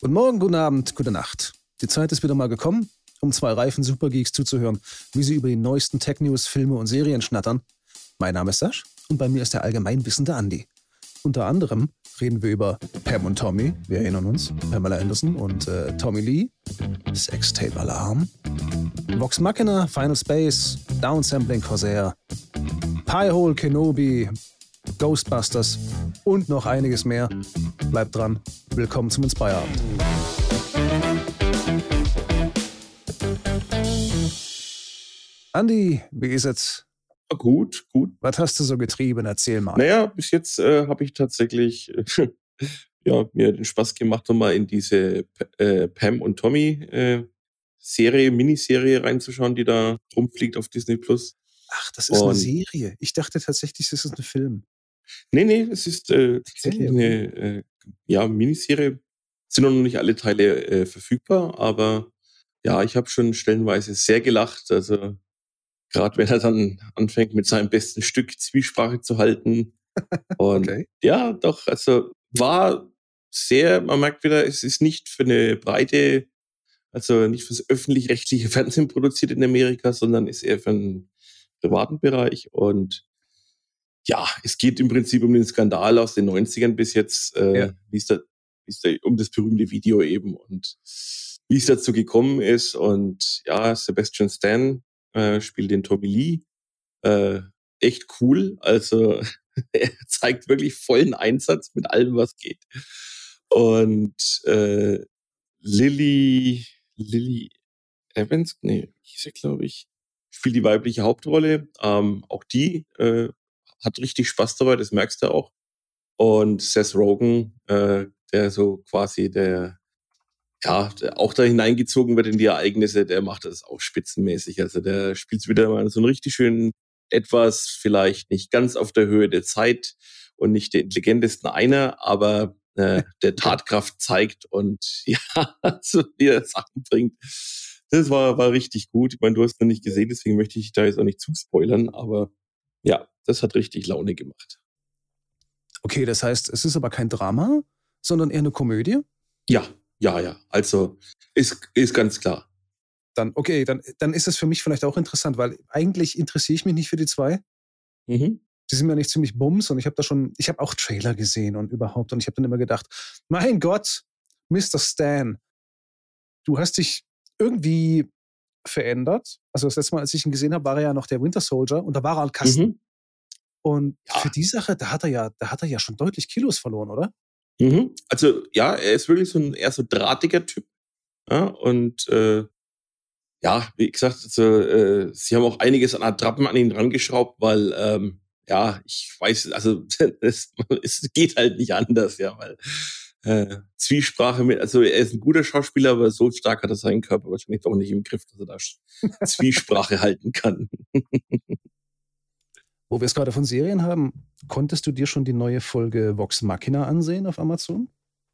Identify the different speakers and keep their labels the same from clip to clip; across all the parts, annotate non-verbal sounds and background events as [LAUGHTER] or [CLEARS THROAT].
Speaker 1: Guten Morgen, guten Abend, gute Nacht. Die Zeit ist wieder mal gekommen, um zwei reifen Supergeeks zuzuhören, wie sie über die neuesten Tech-News, Filme und Serien schnattern. Mein Name ist Sasch und bei mir ist der allgemeinwissende Andy. Unter anderem reden wir über Pam und Tommy, wir erinnern uns, Pamela Anderson und äh, Tommy Lee, Sextape Alarm, Vox Machina, Final Space, Downsampling Corsair, Piehole Kenobi, Ghostbusters und noch einiges mehr. Bleibt dran. Willkommen zum Inspire-Abend. Andi, wie ist es?
Speaker 2: Gut, gut.
Speaker 1: Was hast du so getrieben? Erzähl mal.
Speaker 2: Naja, bis jetzt äh, habe ich tatsächlich [LAUGHS] ja, mir den Spaß gemacht, nochmal in diese äh, Pam und Tommy äh, Serie, Miniserie reinzuschauen, die da rumfliegt auf Disney Plus.
Speaker 1: Ach, das ist und, eine Serie. Ich dachte tatsächlich, das ist ein Film.
Speaker 2: Nee, nee, es ist äh, tatsächlich eine äh, ja, Miniserie. Sind noch nicht alle Teile äh, verfügbar, aber ja, ich habe schon stellenweise sehr gelacht. Also gerade wenn er dann anfängt mit seinem besten Stück Zwiesprache zu halten. [LAUGHS] Und okay. ja, doch, also war sehr, man merkt wieder, es ist nicht für eine breite, also nicht fürs öffentlich-rechtliche Fernsehen produziert in Amerika, sondern ist eher für einen privaten Bereich. Und ja, es geht im Prinzip um den Skandal aus den 90ern bis jetzt, äh, ja. wie es da, wie es da um das berühmte Video eben und wie es dazu gekommen ist. Und ja, Sebastian Stan äh, spielt den Tommy Lee. Äh, echt cool. Also [LAUGHS] er zeigt wirklich vollen Einsatz mit allem, was geht. Und äh, Lily, Lily Evans, nee, hieß er, glaube ich, spielt die weibliche Hauptrolle. Ähm, auch die äh, hat richtig Spaß dabei, das merkst du auch. Und Seth Rogen, äh, der so quasi der, ja, der auch da hineingezogen wird in die Ereignisse, der macht das auch spitzenmäßig. Also der spielt wieder mal so einen richtig schönen, etwas vielleicht nicht ganz auf der Höhe der Zeit und nicht der intelligentesten einer, aber äh, [LAUGHS] der Tatkraft zeigt und [LAUGHS] ja, so wieder Sachen bringt. Das war, war richtig gut. Ich meine, du hast noch nicht gesehen, deswegen möchte ich da jetzt auch nicht zu spoilern, aber ja, das hat richtig Laune gemacht.
Speaker 1: Okay, das heißt, es ist aber kein Drama, sondern eher eine Komödie?
Speaker 2: Ja, ja, ja. Also ist, ist ganz klar.
Speaker 1: Dann, okay, dann, dann ist es für mich vielleicht auch interessant, weil eigentlich interessiere ich mich nicht für die zwei. Mhm. Die sind mir nicht ziemlich bums und ich habe da schon, ich habe auch Trailer gesehen und überhaupt und ich habe dann immer gedacht, mein Gott, Mr. Stan, du hast dich irgendwie verändert. Also das letzte Mal, als ich ihn gesehen habe, war er ja noch der Winter Soldier und da war er ein Kasten. Mhm. Und ja. für die Sache, da hat er ja, da hat er ja schon deutlich Kilos verloren, oder?
Speaker 2: Mhm. Also ja, er ist wirklich so ein eher so drahtiger Typ. Ja, und äh, ja, wie gesagt, also, äh, sie haben auch einiges an Attrappen an ihn rangeschraubt, weil ähm, ja, ich weiß, also [LAUGHS] es, es geht halt nicht anders, ja, weil äh, Zwiesprache mit, also er ist ein guter Schauspieler, aber so stark hat er seinen Körper wahrscheinlich doch nicht im Griff, dass er da Zwiesprache halten kann. [LAUGHS]
Speaker 1: Wo wir es gerade von Serien haben, konntest du dir schon die neue Folge Vox Machina ansehen auf Amazon?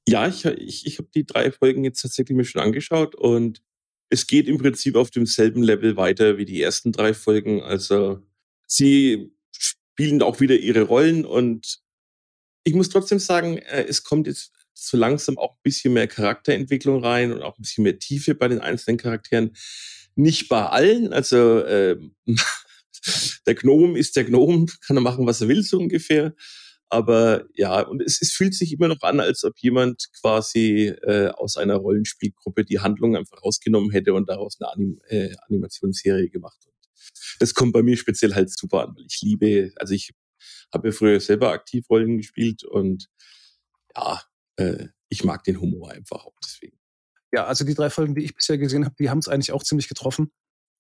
Speaker 2: Ja, ich, ich, ich habe die drei Folgen jetzt tatsächlich mir schon angeschaut und es geht im Prinzip auf demselben Level weiter wie die ersten drei Folgen. Also sie spielen auch wieder ihre Rollen und ich muss trotzdem sagen, äh, es kommt jetzt so langsam auch ein bisschen mehr Charakterentwicklung rein und auch ein bisschen mehr Tiefe bei den einzelnen Charakteren. Nicht bei allen, also äh, [LAUGHS] der Gnome ist der Gnome, kann er machen, was er will, so ungefähr. Aber ja, und es, es fühlt sich immer noch an, als ob jemand quasi äh, aus einer Rollenspielgruppe die Handlung einfach rausgenommen hätte und daraus eine Anim äh, Animationsserie gemacht hat. Das kommt bei mir speziell halt super an, weil ich liebe, also ich habe ja früher selber aktiv Rollen gespielt und ja, äh, ich mag den Humor einfach auch deswegen.
Speaker 1: Ja, also die drei Folgen, die ich bisher gesehen habe, die haben es eigentlich auch ziemlich getroffen.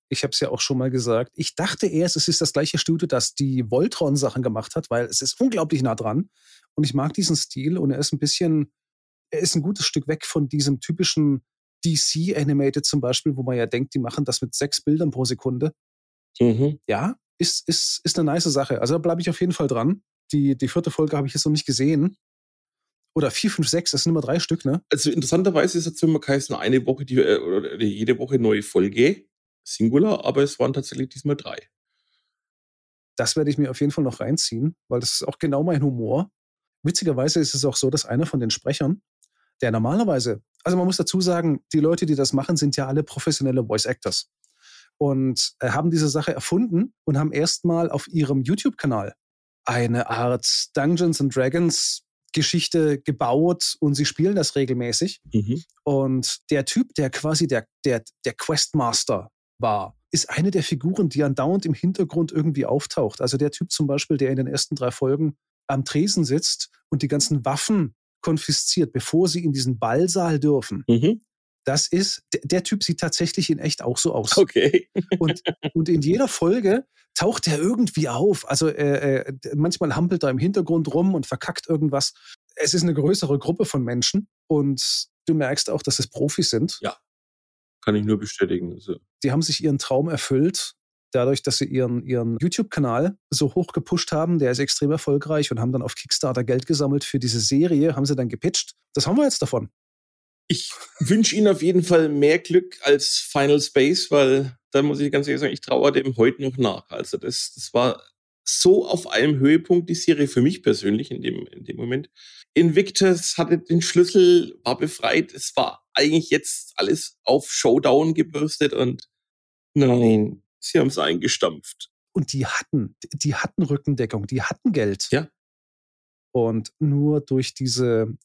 Speaker 1: Ich habe es ja auch schon mal gesagt. Ich dachte erst, es ist das gleiche Studio, das die Voltron-Sachen gemacht hat, weil es ist unglaublich nah dran. Und ich mag diesen Stil und er ist ein bisschen, er ist ein gutes Stück weg von diesem typischen DC-Animated zum Beispiel, wo man ja denkt, die machen das mit sechs Bildern pro Sekunde. Mhm. Ja, ist, ist, ist eine nice Sache. Also da bleibe ich auf jeden Fall dran. Die, die vierte Folge habe ich jetzt noch nicht gesehen. Oder vier, fünf, sechs, das sind immer drei Stück, ne?
Speaker 2: Also interessanterweise ist jetzt immer nur eine Woche, die, äh, oder jede Woche neue Folge, Singular, aber es waren tatsächlich diesmal drei.
Speaker 1: Das werde ich mir auf jeden Fall noch reinziehen, weil das ist auch genau mein Humor. Witzigerweise ist es auch so, dass einer von den Sprechern, der normalerweise also man muss dazu sagen, die Leute, die das machen, sind ja alle professionelle Voice Actors und äh, haben diese Sache erfunden und haben erstmal auf ihrem YouTube-Kanal eine Art Dungeons and Dragons Geschichte gebaut und sie spielen das regelmäßig. Mhm. Und der Typ, der quasi der, der, der Questmaster war, ist eine der Figuren, die andauernd im Hintergrund irgendwie auftaucht. Also der Typ zum Beispiel, der in den ersten drei Folgen am Tresen sitzt und die ganzen Waffen konfisziert, bevor sie in diesen Ballsaal dürfen. Mhm. Das ist, der, der, Typ sieht tatsächlich in echt auch so aus.
Speaker 2: Okay.
Speaker 1: Und, und in jeder Folge taucht er irgendwie auf. Also äh, äh, manchmal hampelt er im Hintergrund rum und verkackt irgendwas. Es ist eine größere Gruppe von Menschen und du merkst auch, dass es Profis sind.
Speaker 2: Ja, kann ich nur bestätigen. Also.
Speaker 1: Die haben sich ihren Traum erfüllt, dadurch, dass sie ihren, ihren YouTube-Kanal so hoch gepusht haben. Der ist extrem erfolgreich und haben dann auf Kickstarter Geld gesammelt für diese Serie, haben sie dann gepitcht. Das haben wir jetzt davon.
Speaker 2: Ich wünsche Ihnen auf jeden Fall mehr Glück als Final Space, weil da muss ich ganz ehrlich sagen, ich traue dem heute noch nach. Also das, das war so auf einem Höhepunkt die Serie für mich persönlich in dem, in dem Moment. Invictus hatte den Schlüssel, war befreit. Es war eigentlich jetzt alles auf Showdown gebürstet und nein, sie haben es eingestampft.
Speaker 1: Und die hatten, die hatten Rückendeckung, die hatten Geld.
Speaker 2: Ja.
Speaker 1: Und nur durch diese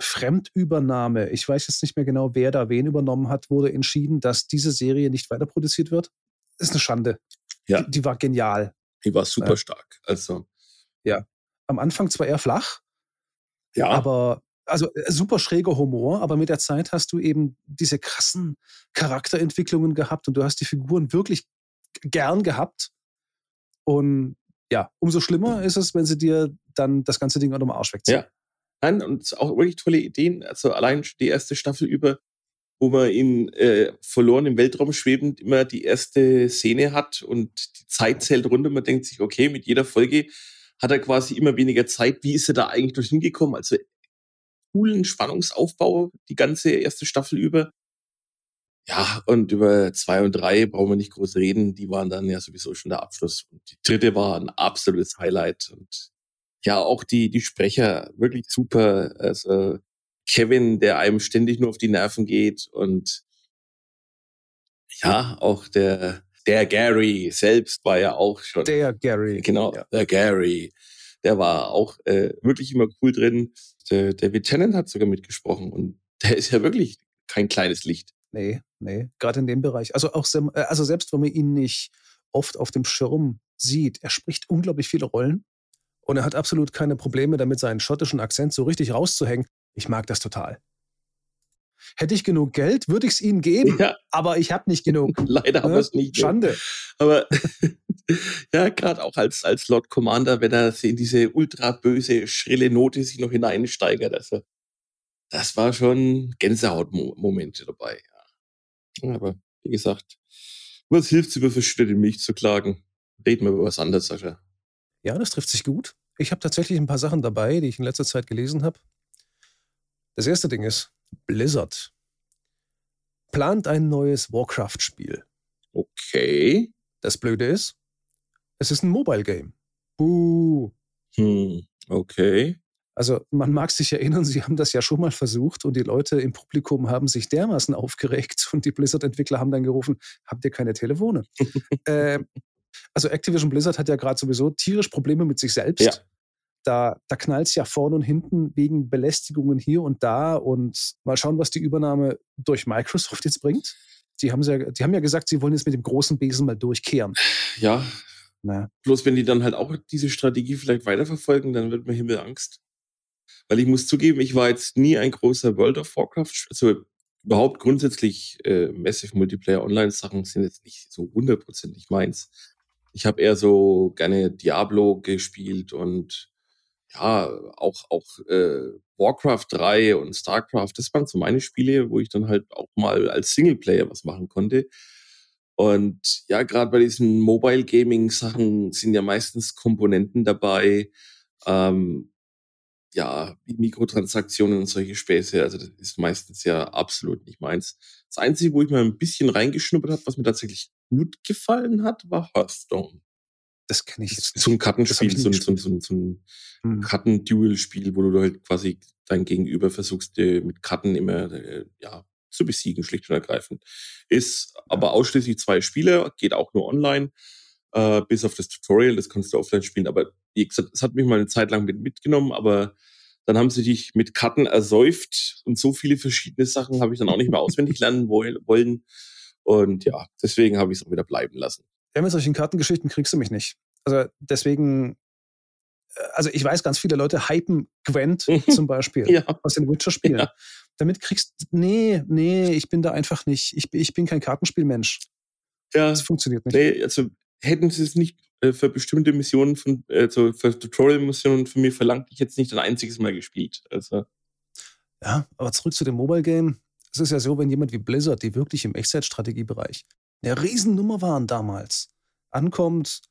Speaker 1: Fremdübernahme, ich weiß jetzt nicht mehr genau, wer da wen übernommen hat, wurde entschieden, dass diese Serie nicht weiter produziert wird. Das ist eine Schande.
Speaker 2: Ja.
Speaker 1: Die, die war genial.
Speaker 2: Die war super stark. Also.
Speaker 1: Ja. Am Anfang zwar eher flach,
Speaker 2: ja.
Speaker 1: aber also äh, super schräger Humor, aber mit der Zeit hast du eben diese krassen Charakterentwicklungen gehabt und du hast die Figuren wirklich gern gehabt. Und ja, umso schlimmer ist es, wenn sie dir dann das ganze Ding unter dem Arsch wegziehen.
Speaker 2: Ja, Nein, und auch wirklich tolle Ideen. Also allein die erste Staffel über, wo man ihn äh, verloren im Weltraum schwebend immer die erste Szene hat und die Zeit zählt runter. Man denkt sich, okay, mit jeder Folge hat er quasi immer weniger Zeit. Wie ist er da eigentlich durch hingekommen? Also coolen Spannungsaufbau die ganze erste Staffel über. Ja, und über zwei und drei brauchen wir nicht groß reden. Die waren dann ja sowieso schon der Abschluss. Und die dritte war ein absolutes Highlight. Und ja auch die, die Sprecher wirklich super. Also Kevin, der einem ständig nur auf die Nerven geht und ja, auch der, der Gary selbst war ja auch schon.
Speaker 1: Der Gary.
Speaker 2: Genau, ja. der Gary. Der war auch äh, wirklich immer cool drin. Der, David Tennant hat sogar mitgesprochen und [LAUGHS] der ist ja wirklich kein kleines Licht.
Speaker 1: Nee, nee, gerade in dem Bereich. Also auch äh, also selbst wenn man ihn nicht oft auf dem Schirm sieht, er spricht unglaublich viele Rollen. Und er hat absolut keine Probleme damit, seinen schottischen Akzent so richtig rauszuhängen. Ich mag das total. Hätte ich genug Geld, würde ich es ihnen geben. Ja. Aber ich habe nicht genug. [LAUGHS]
Speaker 2: Leider haben wir es nicht.
Speaker 1: Schande.
Speaker 2: Aber [LAUGHS] ja, gerade auch als, als Lord Commander, wenn er in diese ultra böse, schrille Note sich noch hineinsteigert. Also, das war schon Gänsehautmomente dabei. Ja. Aber wie gesagt, was hilft es, über verschüttete Milch zu klagen? Reden wir über was anderes, Sascha.
Speaker 1: Ja, das trifft sich gut. Ich habe tatsächlich ein paar Sachen dabei, die ich in letzter Zeit gelesen habe. Das erste Ding ist, Blizzard plant ein neues Warcraft-Spiel.
Speaker 2: Okay.
Speaker 1: Das Blöde ist, es ist ein Mobile-Game. Buh.
Speaker 2: Hm, okay.
Speaker 1: Also man mag sich erinnern, sie haben das ja schon mal versucht und die Leute im Publikum haben sich dermaßen aufgeregt und die Blizzard-Entwickler haben dann gerufen, habt ihr keine Telefone? [LAUGHS] äh, also Activision Blizzard hat ja gerade sowieso tierisch Probleme mit sich selbst. Ja. Da, da knallt es ja vorne und hinten wegen Belästigungen hier und da und mal schauen, was die Übernahme durch Microsoft jetzt bringt. Die haben, ja, die haben ja gesagt, sie wollen jetzt mit dem großen Besen mal durchkehren.
Speaker 2: Ja. Na. Bloß wenn die dann halt auch diese Strategie vielleicht weiterverfolgen, dann wird mir Himmelangst. Weil ich muss zugeben, ich war jetzt nie ein großer World of Warcraft, also überhaupt grundsätzlich äh, Massive Multiplayer Online-Sachen sind jetzt nicht so hundertprozentig meins. Ich habe eher so gerne Diablo gespielt und ja, auch, auch äh, Warcraft 3 und StarCraft, das waren so meine Spiele, wo ich dann halt auch mal als Singleplayer was machen konnte. Und ja, gerade bei diesen Mobile Gaming Sachen sind ja meistens Komponenten dabei, ähm, ja, Mikrotransaktionen und solche Späße. Also das ist meistens ja absolut nicht meins. Das Einzige, wo ich mal ein bisschen reingeschnuppert habe, was mir tatsächlich gut gefallen hat, war Hearthstone.
Speaker 1: Das kenne ich jetzt
Speaker 2: ein Kartenspiel, so ein, so ein, so ein, so ein hm. Karten-Duel-Spiel, wo du halt quasi dein Gegenüber versuchst, mit Karten immer äh, ja, zu besiegen, schlicht und ergreifend. Ist aber ausschließlich zwei Spieler, geht auch nur online, äh, bis auf das Tutorial, das kannst du offline spielen. Aber wie gesagt, es hat mich mal eine Zeit lang mit, mitgenommen, aber dann haben sie dich mit Karten ersäuft und so viele verschiedene Sachen habe ich dann auch nicht mehr auswendig lernen wollen. Und ja, deswegen habe ich es auch wieder bleiben lassen.
Speaker 1: Ja, mit solchen Kartengeschichten kriegst du mich nicht. Also deswegen, äh, also ich weiß, ganz viele Leute hypen Gwent [LAUGHS] zum Beispiel ja. aus den Witcher-Spielen. Ja. Damit kriegst du, nee, nee, ich bin da einfach nicht. Ich, ich bin kein Kartenspielmensch.
Speaker 2: Ja. Das funktioniert nicht. Nee, also hätten sie es nicht äh, für bestimmte Missionen von, also für Tutorial-Missionen von mir verlangt, ich jetzt nicht ein einziges Mal gespielt. Also.
Speaker 1: Ja, aber zurück zu dem Mobile Game. Es ist ja so, wenn jemand wie Blizzard, die wirklich im Echtzeitstrategiebereich eine Riesennummer waren damals, ankommt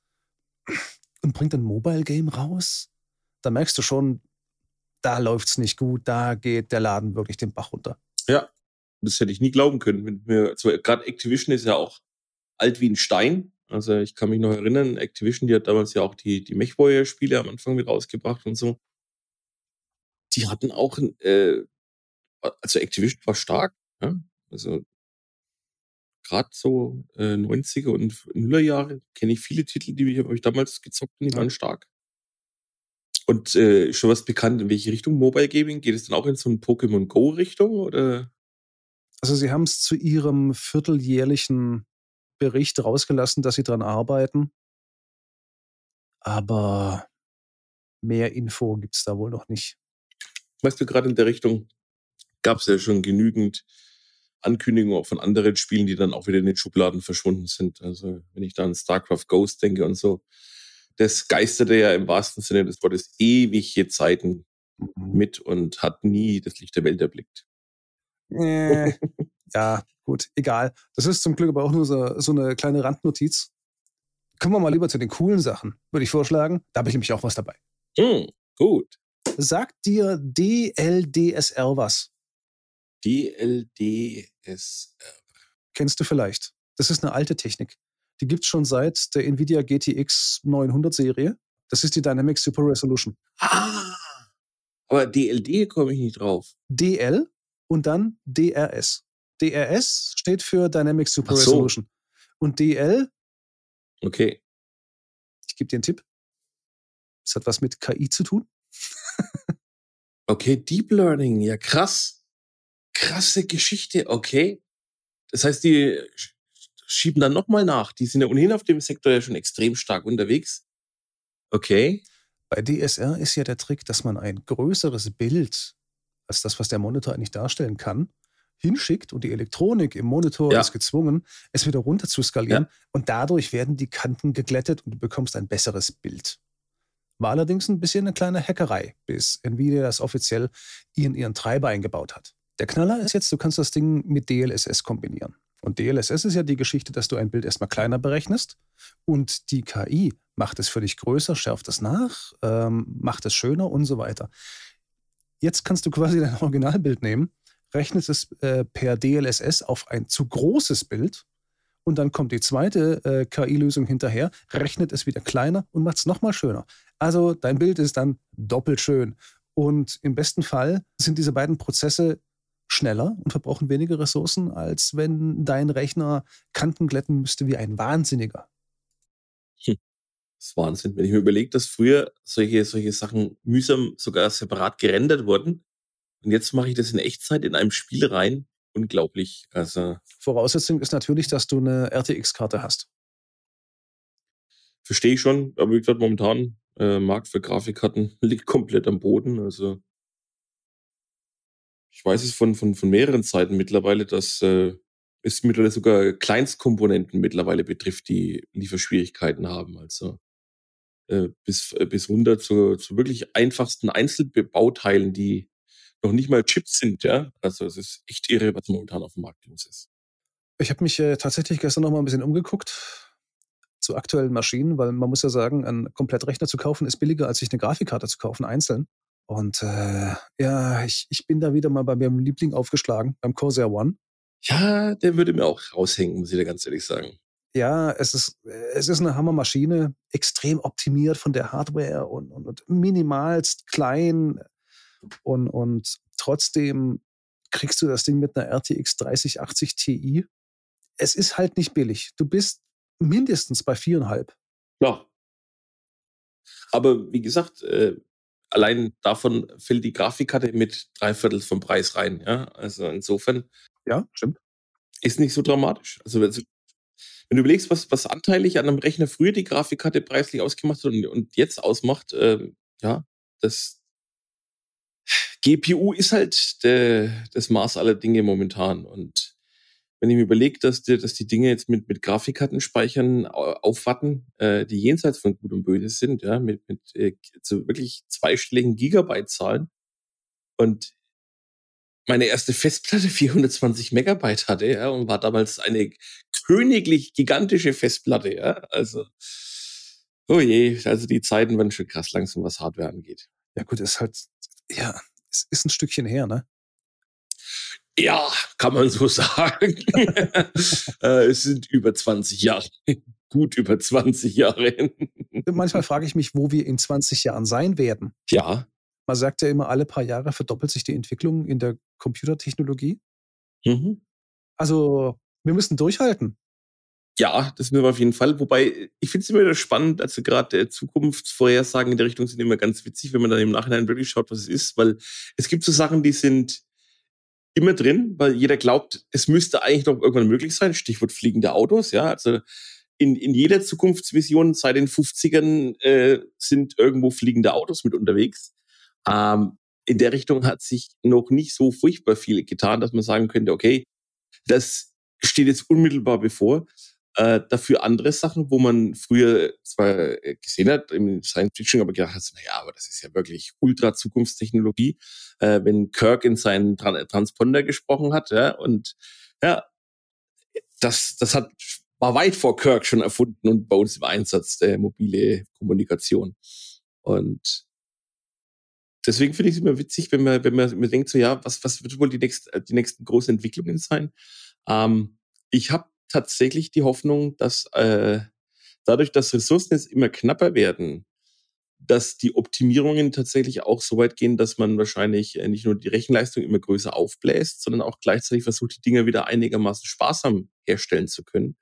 Speaker 1: [CLEARS THROAT] und bringt ein Mobile Game raus, da merkst du schon, da läuft's nicht gut, da geht der Laden wirklich den Bach runter.
Speaker 2: Ja, das hätte ich nie glauben können. Also, Gerade Activision ist ja auch alt wie ein Stein. Also ich kann mich noch erinnern, Activision, die hat damals ja auch die, die MechWarrior-Spiele am Anfang mit rausgebracht und so. Die hatten auch, äh, also Activision war stark. Ja? Also gerade so äh, 90er und Nullerjahre kenne ich viele Titel, die habe ich damals gezockt und die waren stark. Und äh, schon was bekannt, in welche Richtung Mobile Gaming? Geht es dann auch in so eine Pokémon Go Richtung oder?
Speaker 1: Also sie haben es zu ihrem vierteljährlichen Bericht rausgelassen, dass sie dran arbeiten. Aber mehr Info gibt es da wohl noch nicht.
Speaker 2: Weißt du, gerade in der Richtung gab es ja schon genügend Ankündigungen auch von anderen Spielen, die dann auch wieder in den Schubladen verschwunden sind. Also wenn ich da an StarCraft Ghost denke und so, das geisterte ja im wahrsten Sinne des Wortes ewige Zeiten mhm. mit und hat nie das Licht der Welt erblickt.
Speaker 1: Äh, [LAUGHS] ja, gut, egal. Das ist zum Glück aber auch nur so, so eine kleine Randnotiz. Kommen wir mal lieber zu den coolen Sachen, würde ich vorschlagen. Da habe ich nämlich auch was dabei.
Speaker 2: Mm, gut.
Speaker 1: Sagt dir DLDSR was?
Speaker 2: DLDSR.
Speaker 1: Kennst du vielleicht. Das ist eine alte Technik. Die gibt es schon seit der NVIDIA GTX 900 Serie. Das ist die Dynamic Super Resolution.
Speaker 2: Ah, aber DLD komme ich nicht drauf.
Speaker 1: DL und dann DRS. DRS steht für Dynamic Super so. Resolution. Und DL.
Speaker 2: Okay.
Speaker 1: Ich gebe dir einen Tipp. Es hat was mit KI zu tun. [LAUGHS]
Speaker 2: okay, Deep Learning, ja krass. Krasse Geschichte, okay. Das heißt, die schieben dann nochmal nach. Die sind ja ohnehin auf dem Sektor ja schon extrem stark unterwegs. Okay.
Speaker 1: Bei DSR ist ja der Trick, dass man ein größeres Bild als das, was der Monitor eigentlich darstellen kann, hinschickt und die Elektronik im Monitor ja. ist gezwungen, es wieder runter zu skalieren ja. und dadurch werden die Kanten geglättet und du bekommst ein besseres Bild. War allerdings ein bisschen eine kleine Hackerei, bis Nvidia das offiziell in ihren Treiber eingebaut hat. Der Knaller ist jetzt, du kannst das Ding mit DLSS kombinieren. Und DLSS ist ja die Geschichte, dass du ein Bild erstmal kleiner berechnest und die KI macht es für dich größer, schärft es nach, ähm, macht es schöner und so weiter. Jetzt kannst du quasi [LAUGHS] dein Originalbild nehmen, rechnest es äh, per DLSS auf ein zu großes Bild und dann kommt die zweite äh, KI-Lösung hinterher, rechnet es wieder kleiner und macht es nochmal schöner. Also dein Bild ist dann doppelt schön. Und im besten Fall sind diese beiden Prozesse schneller und verbrauchen weniger Ressourcen, als wenn dein Rechner Kanten glätten müsste wie ein Wahnsinniger.
Speaker 2: Hm. Das ist Wahnsinn. Wenn ich mir überlege, dass früher solche, solche Sachen mühsam sogar separat gerendert wurden. Und jetzt mache ich das in Echtzeit in einem Spiel rein. Unglaublich. Also.
Speaker 1: Voraussetzung ist natürlich, dass du eine RTX-Karte hast.
Speaker 2: Verstehe ich schon, aber wie gesagt, momentan äh, Markt für Grafikkarten [LAUGHS] liegt komplett am Boden. Also ich weiß es von, von, von mehreren Seiten mittlerweile, dass äh, es mittlerweile sogar Kleinstkomponenten mittlerweile betrifft, die Lieferschwierigkeiten haben. Also äh, bis, äh, bis runter zu, zu wirklich einfachsten Einzelbauteilen, die noch nicht mal Chips sind, ja. Also es ist echt irre, was momentan auf dem Markt los ist.
Speaker 1: Ich habe mich äh, tatsächlich gestern noch mal ein bisschen umgeguckt zu aktuellen Maschinen, weil man muss ja sagen, einen Komplettrechner zu kaufen ist billiger, als sich eine Grafikkarte zu kaufen, einzeln. Und äh, ja, ich, ich bin da wieder mal bei meinem Liebling aufgeschlagen, beim Corsair One.
Speaker 2: Ja, der würde mir auch raushängen, muss ich dir ganz ehrlich sagen.
Speaker 1: ja, es ist, es ist eine Hammermaschine, extrem optimiert von der Hardware und, und, und minimalst klein und, und trotzdem kriegst du das Ding mit einer RTX 3080 Ti. Es ist halt nicht billig. Du bist mindestens bei viereinhalb.
Speaker 2: Ja. Aber wie gesagt, äh, allein davon fällt die Grafikkarte mit drei Viertel vom Preis rein. Ja, also insofern.
Speaker 1: Ja, stimmt.
Speaker 2: Ist nicht so dramatisch. Also wenn du überlegst, was, was anteilig an einem Rechner früher die Grafikkarte preislich ausgemacht hat und, und jetzt ausmacht, äh, ja, das GPU ist halt der, das Maß aller Dinge momentan. Und wenn ich mir überlege, dass die, dass die Dinge jetzt mit, mit Grafikkartenspeichern aufwarten, äh, die jenseits von Gut und Böse sind, ja, mit, mit äh, so wirklich zweistelligen Gigabyte-Zahlen. Und meine erste Festplatte [LAUGHS] 420 Megabyte hatte, ja, und war damals eine königlich gigantische Festplatte, ja. Also, oh je, also die Zeiten waren schon krass langsam, was Hardware angeht.
Speaker 1: Ja, gut, ist halt, ja, es ist ein Stückchen her, ne?
Speaker 2: Ja, kann man so [LAUGHS] sagen. Äh, es sind über 20 Jahre. [LAUGHS] Gut über 20 Jahre.
Speaker 1: Manchmal frage ich mich, wo wir in 20 Jahren sein werden.
Speaker 2: Ja.
Speaker 1: Man sagt ja immer, alle paar Jahre verdoppelt sich die Entwicklung in der Computertechnologie. Mhm. Also, wir müssen durchhalten.
Speaker 2: Ja, das müssen wir auf jeden Fall. Wobei, ich finde es immer wieder spannend, also gerade Zukunftsvorhersagen in der Richtung sind immer ganz witzig, wenn man dann im Nachhinein wirklich schaut, was es ist, weil es gibt so Sachen, die sind immer drin, weil jeder glaubt, es müsste eigentlich noch irgendwann möglich sein. Stichwort fliegende Autos, ja. Also in, in jeder Zukunftsvision seit den 50ern äh, sind irgendwo fliegende Autos mit unterwegs. Ähm, in der Richtung hat sich noch nicht so furchtbar viel getan, dass man sagen könnte, okay, das steht jetzt unmittelbar bevor. Äh, dafür andere Sachen, wo man früher zwar äh, gesehen hat im Science Fiction, aber gedacht hat, naja, aber das ist ja wirklich ultra Zukunftstechnologie, äh, wenn Kirk in seinen Tran Transponder gesprochen hat, ja, und ja, das, das hat, war weit vor Kirk schon erfunden und bei uns im Einsatz, der mobile Kommunikation. Und deswegen finde ich es immer witzig, wenn man, wenn man, denkt, so ja, was, was wird wohl die, nächst, die nächsten großen Entwicklungen sein? Ähm, ich habe tatsächlich die Hoffnung, dass äh, dadurch, dass Ressourcen jetzt immer knapper werden, dass die Optimierungen tatsächlich auch so weit gehen, dass man wahrscheinlich äh, nicht nur die Rechenleistung immer größer aufbläst, sondern auch gleichzeitig versucht, die Dinger wieder einigermaßen sparsam herstellen zu können.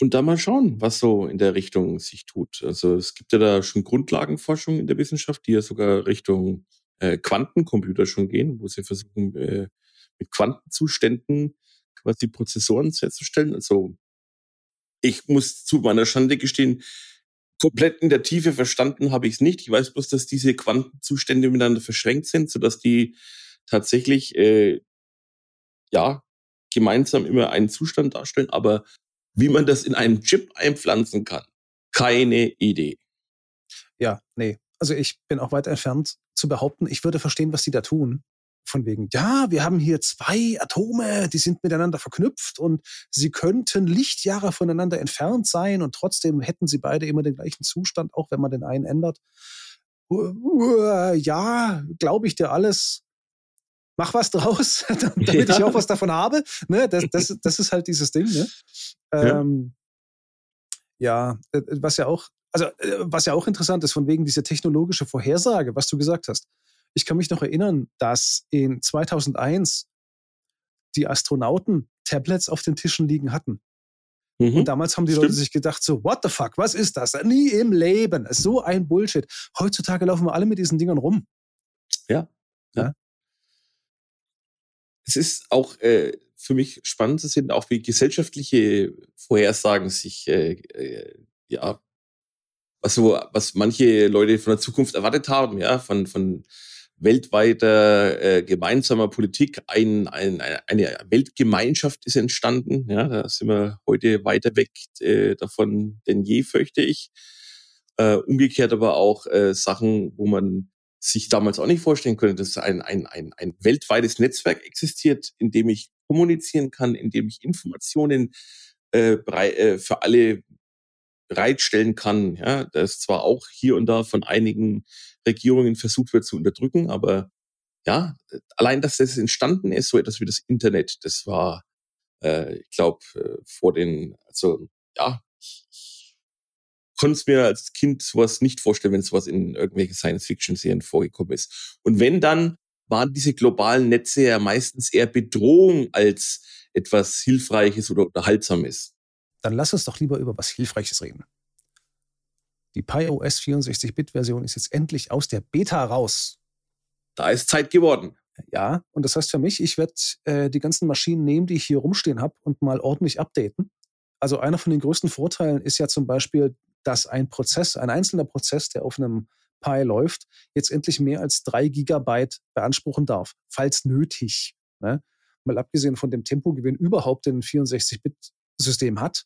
Speaker 2: Und da mal schauen, was so in der Richtung sich tut. Also es gibt ja da schon Grundlagenforschung in der Wissenschaft, die ja sogar Richtung äh, Quantencomputer schon gehen, wo sie versuchen, äh, mit Quantenzuständen quasi Prozessoren herzustellen. Also ich muss zu meiner Schande gestehen, komplett in der Tiefe verstanden habe ich es nicht. Ich weiß bloß, dass diese Quantenzustände miteinander verschränkt sind, sodass die tatsächlich äh, ja gemeinsam immer einen Zustand darstellen. Aber wie man das in einen Chip einpflanzen kann, keine Idee.
Speaker 1: Ja, nee. Also ich bin auch weit entfernt zu behaupten, ich würde verstehen, was die da tun von wegen, ja, wir haben hier zwei Atome, die sind miteinander verknüpft und sie könnten Lichtjahre voneinander entfernt sein und trotzdem hätten sie beide immer den gleichen Zustand, auch wenn man den einen ändert. Ja, glaube ich dir alles. Mach was draus, [LAUGHS] damit ja. ich auch was davon habe. Ne? Das, das, das ist halt dieses Ding. Ne? Ähm, ja. ja, äh, was ja auch, also äh, was ja auch interessant ist, von wegen dieser technologische Vorhersage, was du gesagt hast. Ich kann mich noch erinnern, dass in 2001 die Astronauten Tablets auf den Tischen liegen hatten. Mhm. Und damals haben die Stimmt. Leute sich gedacht, so, what the fuck, was ist das? Nie im Leben. So ein Bullshit. Heutzutage laufen wir alle mit diesen Dingern rum.
Speaker 2: Ja. ja. Es ist auch äh, für mich spannend zu sehen, auch wie gesellschaftliche Vorhersagen sich, äh, äh, ja, was so, was manche Leute von der Zukunft erwartet haben, ja, von, von weltweiter äh, gemeinsamer Politik ein, ein, eine Weltgemeinschaft ist entstanden. Ja, da sind wir heute weiter weg äh, davon denn je, fürchte ich. Äh, umgekehrt aber auch äh, Sachen, wo man sich damals auch nicht vorstellen könnte, dass ein, ein, ein, ein weltweites Netzwerk existiert, in dem ich kommunizieren kann, in dem ich Informationen äh, äh, für alle bereitstellen kann. Ja, das zwar auch hier und da von einigen Regierungen versucht wird zu unterdrücken, aber ja, allein, dass das entstanden ist, so etwas wie das Internet, das war Äh, ich glaube, äh, vor den, also ja, ich, konnte es mir als Kind sowas nicht vorstellen, wenn sowas in irgendwelchen Science-Fiction-Serien vorgekommen ist. Und wenn dann, waren diese globalen Netze ja meistens eher Bedrohung als etwas Hilfreiches oder Unterhaltsames.
Speaker 1: Dann lass uns doch lieber über was Hilfreiches reden. Die PiOS 64-Bit-Version ist jetzt endlich aus der Beta raus.
Speaker 2: Da ist Zeit geworden.
Speaker 1: Ja, und das heißt für mich, ich werde äh, die ganzen Maschinen nehmen, die ich hier rumstehen habe und mal ordentlich updaten. Also einer von den größten Vorteilen ist ja zum Beispiel, dass ein Prozess, ein einzelner Prozess, der auf einem Pi läuft, jetzt endlich mehr als drei Gigabyte beanspruchen darf, falls nötig. Ne? Mal abgesehen von dem Tempogewinn überhaupt den 64-Bit-System hat.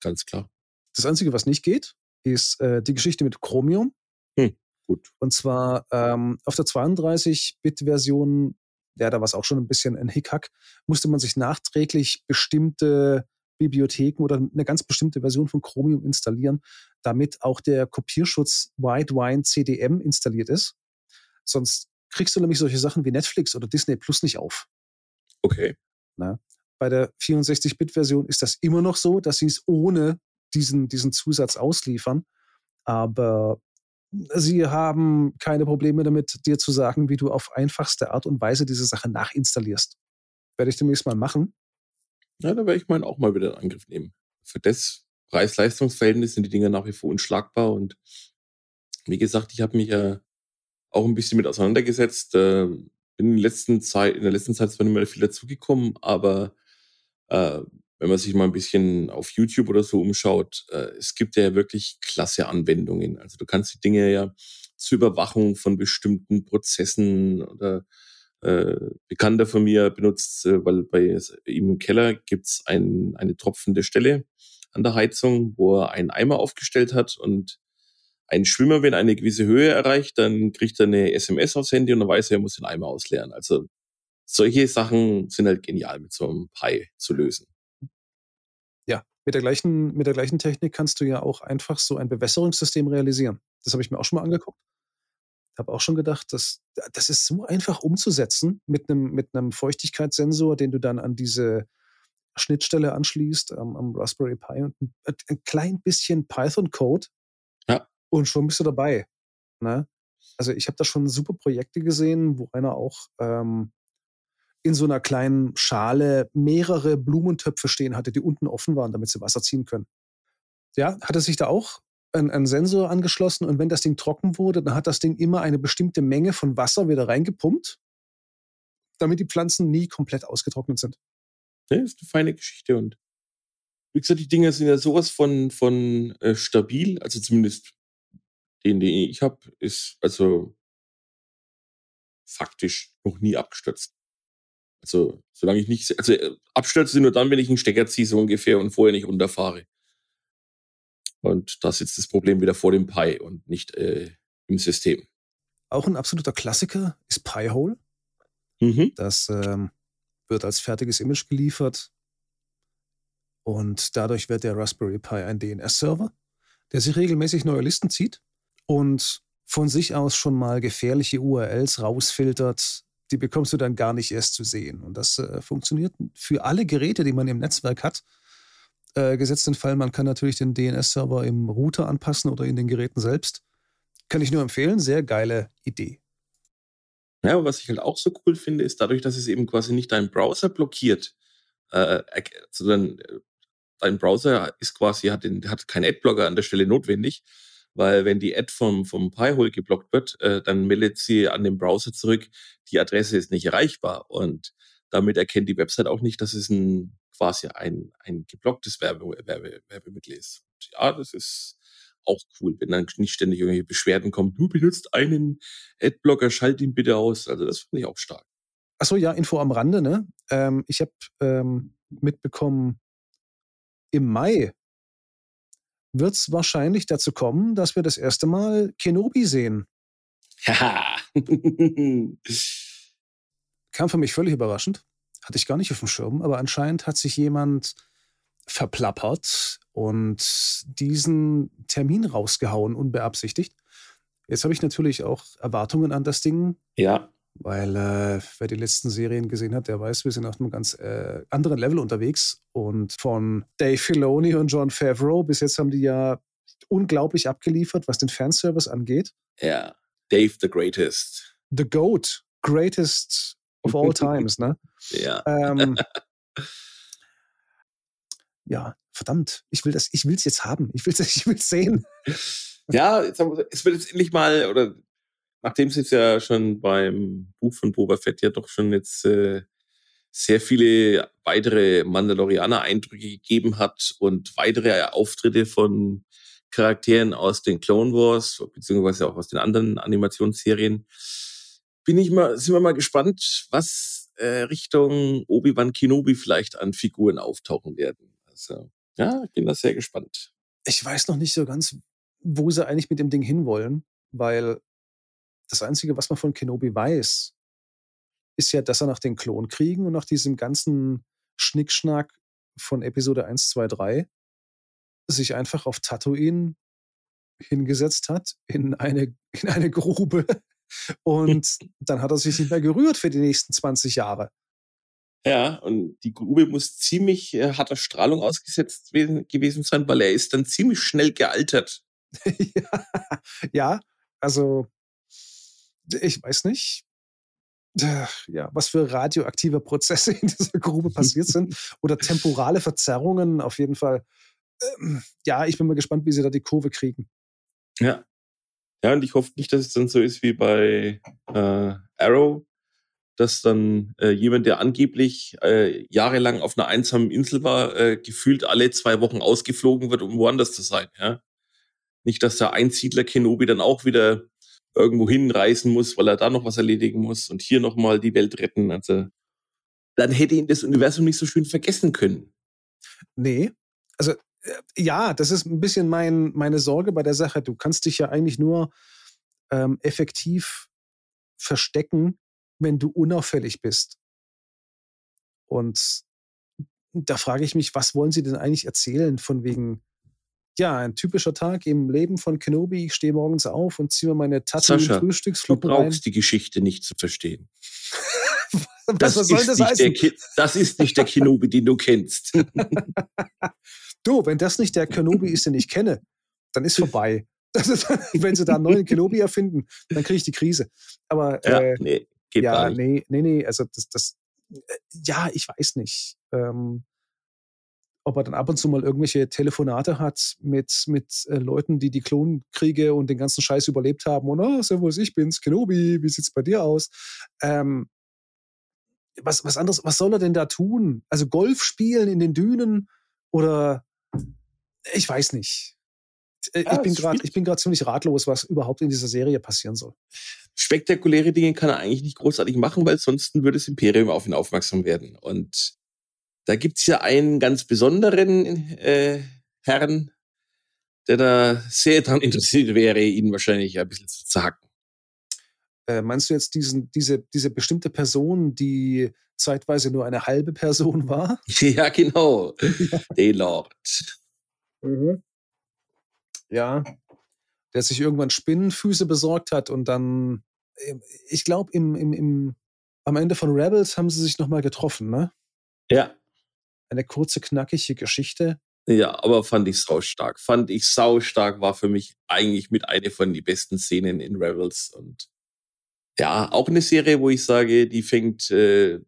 Speaker 2: Ganz klar.
Speaker 1: Das Einzige, was nicht geht, ist äh, die Geschichte mit Chromium.
Speaker 2: Hm. Gut.
Speaker 1: Und zwar ähm, auf der 32-Bit-Version, ja, da war es auch schon ein bisschen ein Hickhack, musste man sich nachträglich bestimmte Bibliotheken oder eine ganz bestimmte Version von Chromium installieren, damit auch der Kopierschutz Widewine CDM installiert ist. Sonst kriegst du nämlich solche Sachen wie Netflix oder Disney Plus nicht auf.
Speaker 2: Okay.
Speaker 1: Na? Bei der 64-Bit-Version ist das immer noch so, dass sie es ohne diesen, diesen Zusatz ausliefern. Aber Sie haben keine Probleme damit, dir zu sagen, wie du auf einfachste Art und Weise diese Sache nachinstallierst. Werde ich demnächst mal machen.
Speaker 2: Ja, da werde ich meinen auch mal wieder in Angriff nehmen. Für das Preis-Leistungs-Verhältnis sind die Dinger nach wie vor unschlagbar und wie gesagt, ich habe mich ja auch ein bisschen mit auseinandergesetzt. Äh, in, der letzten Zeit, in der letzten Zeit zwar nicht mehr viel dazugekommen, aber äh, wenn man sich mal ein bisschen auf YouTube oder so umschaut, äh, es gibt ja wirklich klasse Anwendungen. Also du kannst die Dinge ja zur Überwachung von bestimmten Prozessen oder äh, Bekannter von mir benutzt, äh, weil bei ihm im Keller gibt's ein, eine tropfende Stelle an der Heizung, wo er einen Eimer aufgestellt hat und ein Schwimmer, wenn eine gewisse Höhe erreicht, dann kriegt er eine SMS aufs Handy und dann weiß er, er muss den Eimer ausleeren. Also solche Sachen sind halt genial mit so einem Pi zu lösen.
Speaker 1: Ja, mit der gleichen, mit der gleichen Technik kannst du ja auch einfach so ein Bewässerungssystem realisieren. Das habe ich mir auch schon mal angeguckt. Habe auch schon gedacht, dass, das ist so einfach umzusetzen mit einem, mit einem Feuchtigkeitssensor, den du dann an diese Schnittstelle anschließt am, am Raspberry Pi und ein, ein klein bisschen Python-Code.
Speaker 2: Ja.
Speaker 1: Und schon bist du dabei. Ne? Also ich habe da schon super Projekte gesehen, wo einer auch ähm, in so einer kleinen Schale mehrere Blumentöpfe stehen hatte, die unten offen waren, damit sie Wasser ziehen können. Ja, hat er sich da auch ein, ein, Sensor angeschlossen und wenn das Ding trocken wurde, dann hat das Ding immer eine bestimmte Menge von Wasser wieder reingepumpt, damit die Pflanzen nie komplett ausgetrocknet sind.
Speaker 2: Ja, ist eine feine Geschichte und wie gesagt, die Dinger sind ja sowas von, von äh, stabil, also zumindest den, den ich habe, ist also faktisch noch nie abgestürzt. Also, solange ich nicht, also äh, Abstürze nur dann, wenn ich einen Stecker ziehe, so ungefähr, und vorher nicht runterfahre. Und da sitzt das Problem wieder vor dem Pi und nicht äh, im System.
Speaker 1: Auch ein absoluter Klassiker ist Pi-Hole.
Speaker 2: Mhm.
Speaker 1: Das ähm, wird als fertiges Image geliefert. Und dadurch wird der Raspberry Pi ein DNS-Server, der sich regelmäßig neue Listen zieht und von sich aus schon mal gefährliche URLs rausfiltert, die bekommst du dann gar nicht erst zu sehen. Und das äh, funktioniert für alle Geräte, die man im Netzwerk hat. Äh, gesetzt den Fall, man kann natürlich den DNS-Server im Router anpassen oder in den Geräten selbst. Kann ich nur empfehlen, sehr geile Idee.
Speaker 2: Ja, was ich halt auch so cool finde, ist dadurch, dass es eben quasi nicht deinen Browser blockiert, äh, sondern äh, dein Browser ist quasi, hat, den, hat keinen Adblocker an der Stelle notwendig, weil wenn die Ad vom, vom Pi-Hole geblockt wird, äh, dann meldet sie an den Browser zurück, die Adresse ist nicht erreichbar und damit erkennt die Website auch nicht, dass es ein quasi ein, ein geblocktes Werbe, Werbe, Werbemittel ist. Und ja, das ist auch cool, wenn dann nicht ständig irgendwelche Beschwerden kommen, du benutzt einen Adblocker, schalt ihn bitte aus. Also das finde ich auch stark.
Speaker 1: Achso, ja, Info am Rande, ne? Ähm, ich habe ähm, mitbekommen, im Mai wird es wahrscheinlich dazu kommen, dass wir das erste Mal Kenobi sehen.
Speaker 2: Haha. [LAUGHS]
Speaker 1: Kam für mich völlig überraschend. Hatte ich gar nicht auf dem Schirm, aber anscheinend hat sich jemand verplappert und diesen Termin rausgehauen, unbeabsichtigt. Jetzt habe ich natürlich auch Erwartungen an das Ding.
Speaker 2: Ja.
Speaker 1: Weil äh, wer die letzten Serien gesehen hat, der weiß, wir sind auf einem ganz äh, anderen Level unterwegs. Und von Dave Filoni und John Favreau bis jetzt haben die ja unglaublich abgeliefert, was den Fanservice angeht.
Speaker 2: Ja, Dave the Greatest.
Speaker 1: The GOAT, Greatest of all [LAUGHS] times, ne?
Speaker 2: Ja.
Speaker 1: Ähm, [LAUGHS] ja, verdammt, ich will das, ich will es jetzt haben. Ich will es [LAUGHS] ich will's sehen.
Speaker 2: Ja, es wird jetzt endlich mal, oder nachdem es jetzt ja schon beim Buch von Boba Fett ja doch schon jetzt äh, sehr viele weitere Mandalorianer-Eindrücke gegeben hat und weitere Auftritte von Charakteren aus den Clone Wars, beziehungsweise auch aus den anderen Animationsserien, bin ich mal, sind wir mal gespannt, was äh, Richtung Obi-Wan Kenobi vielleicht an Figuren auftauchen werden. Also, ja, ich bin da sehr gespannt.
Speaker 1: Ich weiß noch nicht so ganz, wo sie eigentlich mit dem Ding hinwollen, weil das Einzige, was man von Kenobi weiß, ist ja, dass er nach den Klonkriegen und nach diesem ganzen Schnickschnack von Episode 1, 2, 3 sich einfach auf Tatooine hingesetzt hat, in eine, [LAUGHS] in eine Grube. Und [LAUGHS] dann hat er sich nicht mehr gerührt für die nächsten 20 Jahre.
Speaker 2: Ja, und die Grube muss ziemlich äh, harter Strahlung ausgesetzt gewesen sein, weil er ist dann ziemlich schnell gealtert. [LAUGHS]
Speaker 1: ja, ja, also ich weiß nicht, ja, was für radioaktive Prozesse in dieser Grube passiert sind [LAUGHS] oder temporale Verzerrungen auf jeden Fall. Ähm, ja, ich bin mal gespannt, wie sie da die Kurve kriegen.
Speaker 2: Ja. Ja, und ich hoffe nicht, dass es dann so ist wie bei äh, Arrow, dass dann äh, jemand, der angeblich äh, jahrelang auf einer einsamen Insel war, äh, gefühlt alle zwei Wochen ausgeflogen wird, um woanders zu sein. Ja? Nicht, dass der Einsiedler Kenobi dann auch wieder irgendwo hinreisen muss, weil er da noch was erledigen muss und hier nochmal die Welt retten. Also dann hätte ihn das Universum nicht so schön vergessen können.
Speaker 1: Nee, also äh, ja, das ist ein bisschen mein, meine Sorge bei der Sache. Du kannst dich ja eigentlich nur ähm, effektiv verstecken, wenn du unauffällig bist. Und da frage ich mich, was wollen sie denn eigentlich erzählen von wegen, ja, ein typischer Tag im Leben von Kenobi. Ich stehe morgens auf und ziehe mir meine Tasse in Frühstücksflocken
Speaker 2: Du brauchst rein. die Geschichte nicht zu verstehen. [LAUGHS]
Speaker 1: was, das, was soll das heißen?
Speaker 2: das ist nicht der Kenobi, den du kennst. [LAUGHS]
Speaker 1: du, wenn das nicht der Kenobi ist, den ich kenne, dann ist vorbei. Ist, [LAUGHS] wenn sie da einen neuen Kenobi erfinden, dann kriege ich die Krise. Aber
Speaker 2: ja, äh, nee, geht
Speaker 1: ja, nee, nee, nee, also das, das, äh, ja, ich weiß nicht. Ähm, ob er dann ab und zu mal irgendwelche Telefonate hat mit, mit äh, Leuten, die die Klonkriege und den ganzen Scheiß überlebt haben und, oh, servus, ich bin's, Kenobi, wie sieht's bei dir aus? Ähm, was, was anderes, was soll er denn da tun? Also Golf spielen in den Dünen oder ich weiß nicht. Äh, ja, ich bin gerade, ich bin gerade ziemlich ratlos, was überhaupt in dieser Serie passieren soll.
Speaker 2: Spektakuläre Dinge kann er eigentlich nicht großartig machen, weil sonst würde das Imperium auf ihn aufmerksam werden. Und da gibt's ja einen ganz besonderen äh, Herrn, der da sehr daran interessiert wäre, ihn wahrscheinlich ein bisschen zu zacken.
Speaker 1: Äh, meinst du jetzt diesen, diese, diese bestimmte Person, die zeitweise nur eine halbe Person war? [LAUGHS]
Speaker 2: Ja, genau. ja. Daylord.
Speaker 1: Mhm. Ja. Der sich irgendwann Spinnenfüße besorgt hat und dann, ähm, ich glaube, im, im, im, am Ende von Rebels haben sie sich nochmal getroffen, ne?
Speaker 2: Ja
Speaker 1: eine kurze, knackige Geschichte.
Speaker 2: Ja, aber fand ich sau stark. Fand ich sau stark, war für mich eigentlich mit einer von den besten Szenen in Rebels. Und ja, auch eine Serie, wo ich sage, die fängt äh,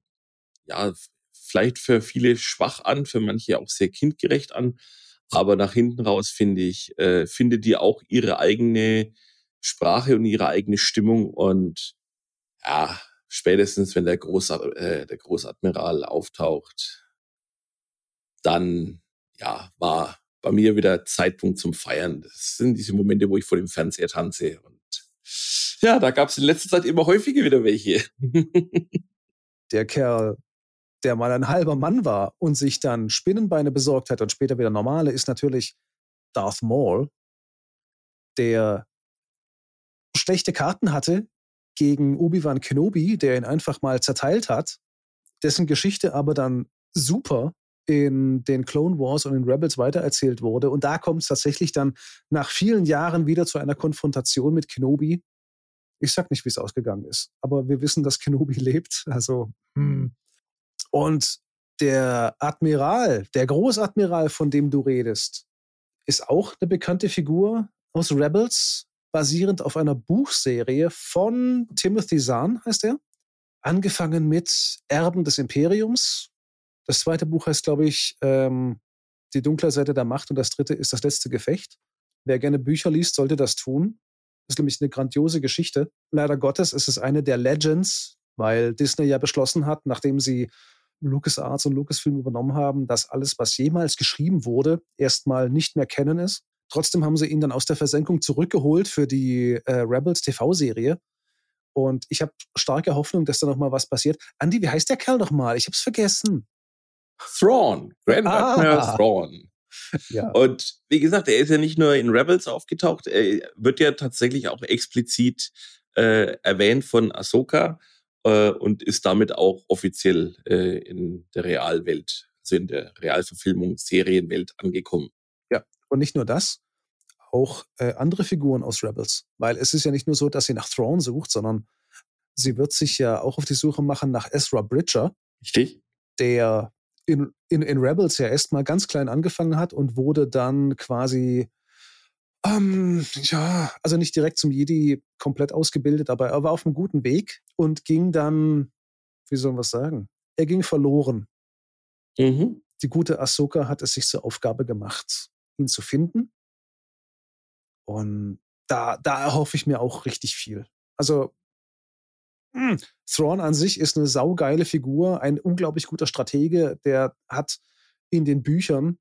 Speaker 2: ja vielleicht für viele schwach an, für manche auch sehr kindgerecht an. Aber nach hinten raus finde ich, äh, findet die auch ihre eigene Sprache und ihre eigene Stimmung. Und ja, spätestens, wenn der, Groß, äh, der Großadmiral auftaucht, dann ja, war bei mir wieder Zeitpunkt zum Feiern. Das sind diese Momente, wo ich vor dem Fernseher tanze. Und ja, da gab es in letzter Zeit immer häufiger wieder welche. [LAUGHS]
Speaker 1: der Kerl, der mal ein halber Mann war und sich dann Spinnenbeine besorgt hat und später wieder normale, ist natürlich Darth Maul, der schlechte Karten hatte gegen Obi-Wan Kenobi, der ihn einfach mal zerteilt hat, dessen Geschichte aber dann super in den Clone Wars und in Rebels weitererzählt wurde. Und da kommt es tatsächlich dann nach vielen Jahren wieder zu einer Konfrontation mit Kenobi. Ich sag nicht, wie es ausgegangen ist, aber wir wissen, dass Kenobi [LAUGHS] lebt. Also, hm. Und der Admiral, der Großadmiral, von dem du redest, ist auch eine bekannte Figur aus Rebels, basierend auf einer Buchserie von Timothy Zahn, heißt er. Angefangen mit Erben des Imperiums. Das zweite Buch heißt, glaube ich, ähm, Die dunkle Seite der Macht und das dritte ist Das letzte Gefecht. Wer gerne Bücher liest, sollte das tun. Das ist nämlich eine grandiose Geschichte. Leider Gottes ist es eine der Legends, weil Disney ja beschlossen hat, nachdem sie LucasArts und Lucasfilm übernommen haben, dass alles, was jemals geschrieben wurde, erstmal nicht mehr kennen ist. Trotzdem haben sie ihn dann aus der Versenkung zurückgeholt für die äh, Rebels TV-Serie. Und ich habe starke Hoffnung, dass da noch mal was passiert. Andy, wie heißt der Kerl noch mal? Ich habe es vergessen.
Speaker 2: Thrawn, Grand ah. Thrawn. Ja. Und wie gesagt, er ist ja nicht nur in Rebels aufgetaucht, er wird ja tatsächlich auch explizit äh, erwähnt von Ahsoka äh, und ist damit auch offiziell äh, in der Realwelt, also in der Realverfilmung, Serienwelt angekommen.
Speaker 1: Ja, und nicht nur das, auch äh, andere Figuren aus Rebels. Weil es ist ja nicht nur so, dass sie nach Thrawn sucht, sondern sie wird sich ja auch auf die Suche machen nach Ezra Bridger.
Speaker 2: Richtig.
Speaker 1: Der in, in, in Rebels ja erstmal ganz klein angefangen hat und wurde dann quasi ähm, ja, also nicht direkt zum Jedi komplett ausgebildet, aber er war auf einem guten Weg und ging dann, wie soll man was sagen? Er ging verloren. Mhm. Die gute Ahsoka hat es sich zur Aufgabe gemacht, ihn zu finden. Und da, da erhoffe ich mir auch richtig viel. Also, mh, hm, Thrawn an sich ist eine saugeile Figur, ein unglaublich guter Stratege, der hat in den Büchern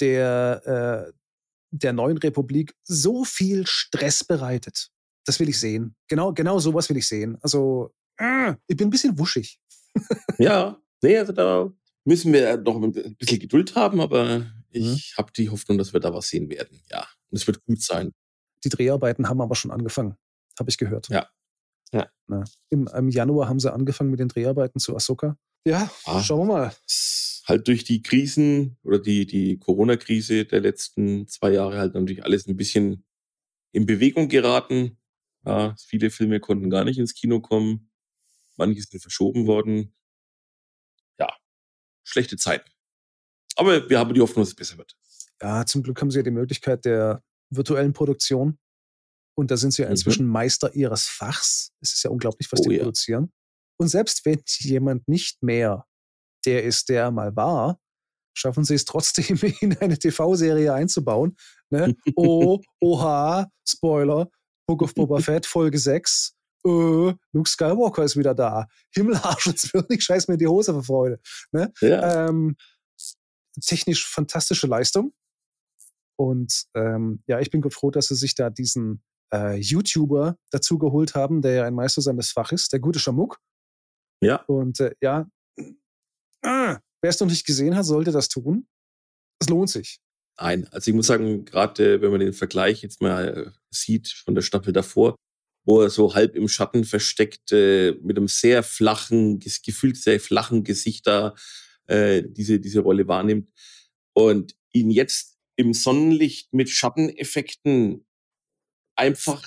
Speaker 1: der, äh, der neuen Republik so viel Stress bereitet. Das will ich sehen. Genau, genau sowas will ich sehen. Also, äh, ich bin ein bisschen wuschig. [LAUGHS]
Speaker 2: ja, nee, also da müssen wir noch ein bisschen Geduld haben, aber ich mhm. habe die Hoffnung, dass wir da was sehen werden. Ja, und es wird gut sein.
Speaker 1: Die Dreharbeiten haben aber schon angefangen, habe ich gehört.
Speaker 2: Ja.
Speaker 1: Ja. Na, im, im, Januar haben sie angefangen mit den Dreharbeiten zu Ahsoka. Ja, ah, schauen wir mal
Speaker 2: halt durch die Krisen oder die, die Corona-Krise der letzten zwei Jahre halt natürlich alles ein bisschen in Bewegung geraten. Ja, viele Filme konnten gar nicht ins Kino kommen. Manche sind verschoben worden. Ja, schlechte Zeiten. Aber wir haben die Hoffnung, dass es besser wird.
Speaker 1: Ja, zum Glück haben sie ja die Möglichkeit der virtuellen Produktion. Und da sind sie ja mhm. inzwischen mhm. Meister ihres Fachs. Es ist ja unglaublich, was oh, die ja. produzieren. Und selbst wenn [LAUGHS] jemand nicht mehr der ist, der mal war, schaffen sie es trotzdem [LAUGHS] in eine TV-Serie einzubauen. Ne? [LAUGHS] Oh, oha, Spoiler, Book of Boba Fett, Folge 6. Äh, Luke Skywalker ist wieder da. Himmelarsch, jetzt wird nicht scheiß mir die Hose für Freude. Ne? Ja. Ähm, technisch fantastische Leistung. Und ähm, ja, ich bin froh, dass sie sich da diesen äh, YouTuber dazu geholt haben, der ja ein Meister seines Faches, der gute Schamuk.
Speaker 2: Ja.
Speaker 1: Und äh, ja, ah, wer es noch nicht gesehen hat, sollte das tun. Es lohnt sich.
Speaker 2: Nein, also ich muss sagen, gerade wenn man den Vergleich jetzt mal äh, sieht von der Staffel davor, wo er so halb im Schatten versteckt, äh, mit einem sehr flachen, gefühlt sehr flachen Gesicht da äh, diese, diese Rolle wahrnimmt und ihn jetzt im Sonnenlicht mit Schatteneffekten einfach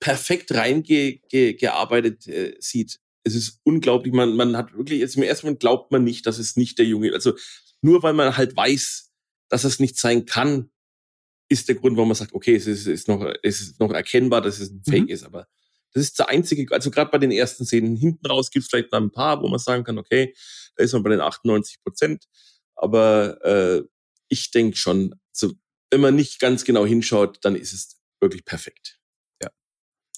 Speaker 2: perfekt reingearbeitet ge, äh, sieht es ist unglaublich. Man, man hat wirklich, jetzt im ersten Moment glaubt man nicht, dass es nicht der Junge, also nur weil man halt weiß, dass es nicht sein kann, ist der Grund, warum man sagt, okay, es ist, ist noch, es ist noch erkennbar, dass es ein Fake mhm. ist, aber das ist der einzige, also gerade bei den ersten Szenen hinten raus gibt es vielleicht noch ein paar, wo man sagen kann, okay, da ist man bei den 98 Prozent, aber äh, ich denke schon, also, wenn man nicht ganz genau hinschaut, dann ist es wirklich perfekt.
Speaker 1: Ja.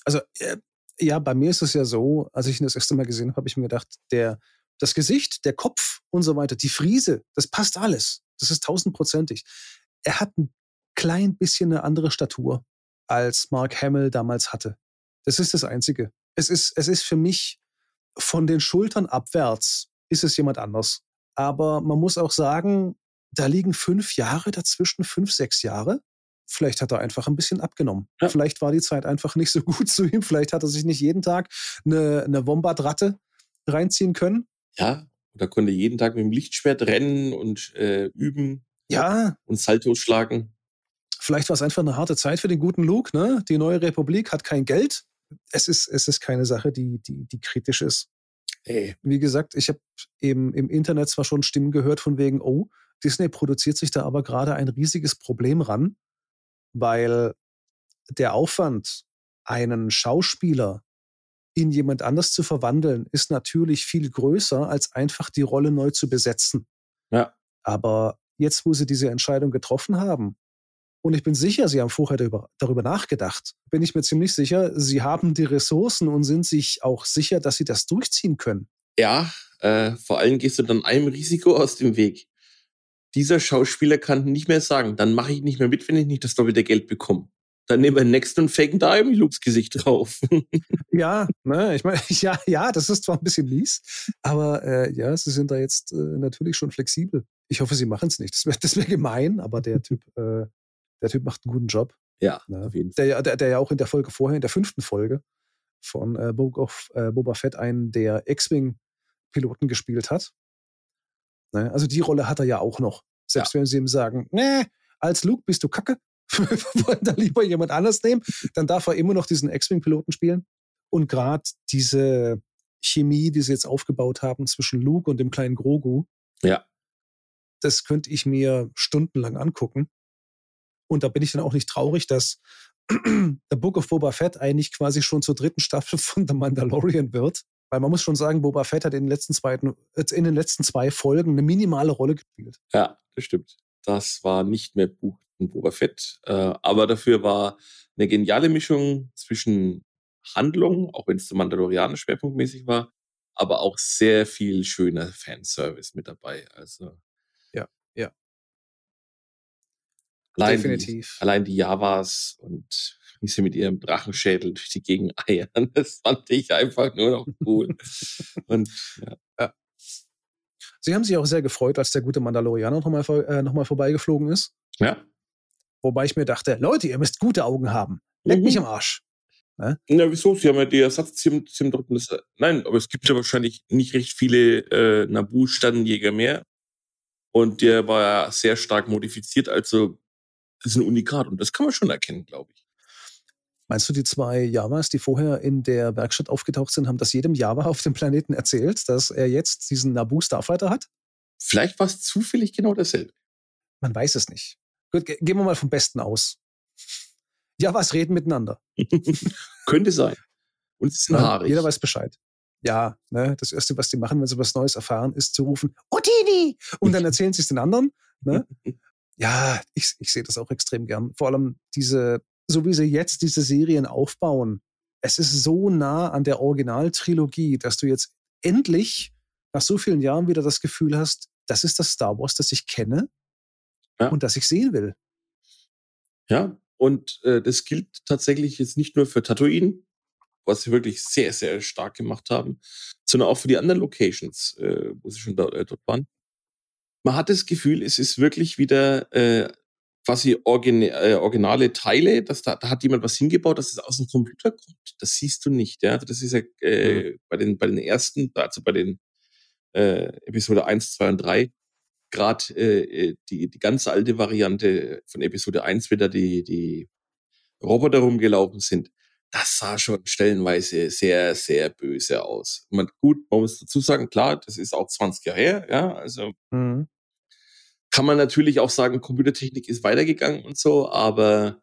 Speaker 1: Also äh, ja, bei mir ist es ja so, als ich ihn das erste Mal gesehen habe, habe ich mir gedacht, der, das Gesicht, der Kopf und so weiter, die Friese, das passt alles. Das ist tausendprozentig. Er hat ein klein bisschen eine andere Statur, als Mark Hamill damals hatte. Das ist das Einzige. Es ist, es ist für mich von den Schultern abwärts ist es jemand anders. Aber man muss auch sagen, da liegen fünf Jahre dazwischen, fünf, sechs Jahre. Vielleicht hat er einfach ein bisschen abgenommen. Ja. Vielleicht war die Zeit einfach nicht so [LAUGHS] gut zu ihm. Vielleicht hat er sich nicht jeden Tag eine, eine Wombat-Ratte reinziehen können.
Speaker 2: Ja, oder konnte jeden Tag mit dem Lichtschwert rennen und äh, üben.
Speaker 1: Ja.
Speaker 2: Und Saltos schlagen.
Speaker 1: Vielleicht war es einfach eine harte Zeit für den guten Luke, ne? Die neue Republik hat kein Geld. Es ist, es ist keine Sache, die, die, die kritisch ist. Ey. Wie gesagt, ich habe eben im Internet zwar schon Stimmen gehört von wegen, oh, Disney produziert sich da aber gerade ein riesiges Problem ran, weil der Aufwand, einen Schauspieler in jemand anders zu verwandeln, ist natürlich viel größer, als einfach die Rolle neu zu besetzen.
Speaker 2: Ja.
Speaker 1: Aber jetzt, wo sie diese Entscheidung getroffen haben, und ich bin sicher, sie haben vorher darüber, darüber nachgedacht, bin ich mir ziemlich sicher, sie haben die Ressourcen und sind sich auch sicher, dass sie das durchziehen können.
Speaker 2: Ja, äh, vor allem gehst du dann einem Risiko aus dem Weg. Dieser Schauspieler kann nicht mehr sagen, dann mache ich nicht mehr mit, wenn ich nicht das doppelte Geld bekomme. Dann nehmen wir den nächsten und faken da irgendwie Lukes Gesicht drauf. [LAUGHS]
Speaker 1: ja, ne, ich meine, [LAUGHS] ja, ja, das ist zwar ein bisschen mies, aber äh, ja, sie sind da jetzt äh, natürlich schon flexibel. Ich hoffe, sie machen es nicht. Das wäre wär gemein, aber der Typ, äh, der Typ macht einen guten Job.
Speaker 2: Ja, ne?
Speaker 1: auf jeden Fall. Der, der, der ja auch in der Folge vorher, in der fünften Folge von äh, Book of äh, Boba Fett einen der X-Wing-Piloten gespielt hat. Ne? Also die Rolle hat er ja auch noch. Selbst ja. wenn sie ihm sagen, nee, als Luke bist du kacke, [LAUGHS] wir wollen da lieber jemand anders nehmen, dann darf er immer noch diesen X-Wing-Piloten spielen. Und gerade diese Chemie, die sie jetzt aufgebaut haben zwischen Luke und dem kleinen Grogu,
Speaker 2: ja.
Speaker 1: das könnte ich mir stundenlang angucken. Und da bin ich dann auch nicht traurig, dass [CLEARS THROAT] The Book of Boba Fett eigentlich quasi schon zur dritten Staffel von The Mandalorian wird. Weil man muss schon sagen, Boba Fett hat in den letzten zwei, in den letzten zwei Folgen eine minimale Rolle gespielt.
Speaker 2: Ja, das stimmt. Das war nicht mehr Buch und Boba Fett. Äh, aber dafür war eine geniale Mischung zwischen Handlung, auch wenn es der Mandalorianer schwerpunktmäßig war, aber auch sehr viel schöner Fanservice mit dabei. Also
Speaker 1: ja, ja.
Speaker 2: Allein Definitiv. Die, allein die Javas und wie sie mit ihrem Drachenschädel durch die Gegend [LAUGHS] eiern, das fand ich einfach nur noch cool. und ja. ja.
Speaker 1: Sie haben sich auch sehr gefreut, als der gute Mandalorianer nochmal äh, noch vorbeigeflogen ist.
Speaker 2: Ja.
Speaker 1: Wobei ich mir dachte, Leute, ihr müsst gute Augen haben. Leck mhm. mich am Arsch.
Speaker 2: Ne? Na, wieso? Sie haben ja die Ersatzzim Nein, aber es gibt ja wahrscheinlich nicht recht viele äh, Nabu-Stannenjäger mehr. Und der war ja sehr stark modifiziert, also das ist ein Unikat und das kann man schon erkennen, glaube ich.
Speaker 1: Meinst du, die zwei Javas, die vorher in der Werkstatt aufgetaucht sind, haben das jedem Java [LAUGHS] auf dem Planeten erzählt, dass er jetzt diesen Nabu Starfighter hat?
Speaker 2: Vielleicht war es zufällig genau dasselbe.
Speaker 1: Man weiß es nicht. Gut, gehen wir mal vom Besten aus. [LAUGHS] Javas reden miteinander. [LAUGHS]
Speaker 2: Könnte sein. Und es ist
Speaker 1: haarig. Jeder weiß Bescheid. Ja, ne, das Erste, was die machen, wenn sie was Neues erfahren, ist zu rufen, Otini! Und dann erzählen sie es den anderen. Ne? Ja, ich, ich sehe das auch extrem gern. Vor allem diese so wie sie jetzt diese Serien aufbauen, es ist so nah an der Originaltrilogie, dass du jetzt endlich nach so vielen Jahren wieder das Gefühl hast, das ist das Star Wars, das ich kenne ja. und das ich sehen will.
Speaker 2: Ja, und äh, das gilt tatsächlich jetzt nicht nur für Tatooine, was sie wirklich sehr, sehr stark gemacht haben, sondern auch für die anderen Locations, äh, wo sie schon da, äh, dort waren. Man hat das Gefühl, es ist wirklich wieder äh, quasi origin äh, originale Teile, dass da, da hat jemand was hingebaut, dass es aus dem Computer kommt. Das siehst du nicht. Ja? Also das ist ja äh, mhm. bei, den, bei den ersten, also bei den äh, Episode 1, 2 und 3, gerade äh, äh, die, die ganz alte Variante von Episode 1, wieder die, die Roboter rumgelaufen sind. Das sah schon stellenweise sehr, sehr böse aus. Man, gut, man muss dazu sagen, klar, das ist auch 20 Jahre her, ja, also mhm kann man natürlich auch sagen, Computertechnik ist weitergegangen und so, aber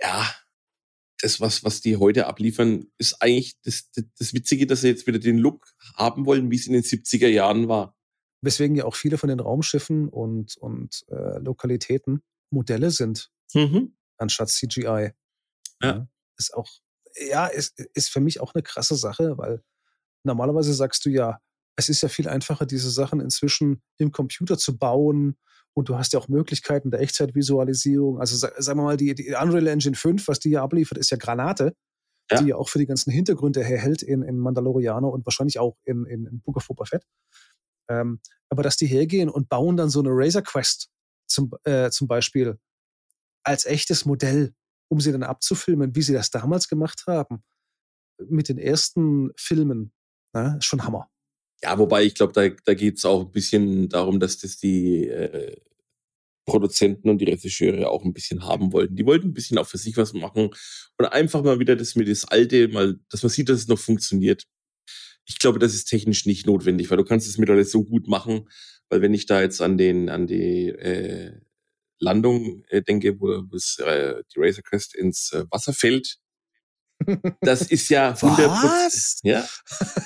Speaker 2: ja, das, was, was die heute abliefern, ist eigentlich das, das, das Witzige, dass sie jetzt wieder den Look haben wollen, wie es in den 70er Jahren war.
Speaker 1: Weswegen ja auch viele von den Raumschiffen und, und äh, Lokalitäten Modelle sind, mhm. anstatt CGI. Ja. ja. Ist auch, ja, ist, ist für mich auch eine krasse Sache, weil normalerweise sagst du ja, es ist ja viel einfacher, diese Sachen inzwischen im Computer zu bauen. Und du hast ja auch Möglichkeiten der Echtzeitvisualisierung. Also sagen wir mal, die, die Unreal Engine 5, was die ja abliefert, ist ja Granate, ja. die ja auch für die ganzen Hintergründe herhält in, in Mandalorianer und wahrscheinlich auch in, in, in Book of Boba Fett. Ähm, aber dass die hergehen und bauen dann so eine Razor Quest zum, äh, zum Beispiel als echtes Modell, um sie dann abzufilmen, wie sie das damals gemacht haben, mit den ersten Filmen, ne, ist schon Hammer.
Speaker 2: Ja, wobei ich glaube, da, da geht es auch ein bisschen darum, dass das die, äh, Produzenten und die Regisseure auch ein bisschen haben wollten. Die wollten ein bisschen auch für sich was machen und einfach mal wieder das mit das Alte, mal, dass man sieht, dass es noch funktioniert. Ich glaube, das ist technisch nicht notwendig, weil du kannst es mittlerweile so gut machen, weil wenn ich da jetzt an den, an die äh, Landung äh, denke, wo, wo es, äh, die Razor Crest ins äh, Wasser fällt, das ist ja 100%, ja,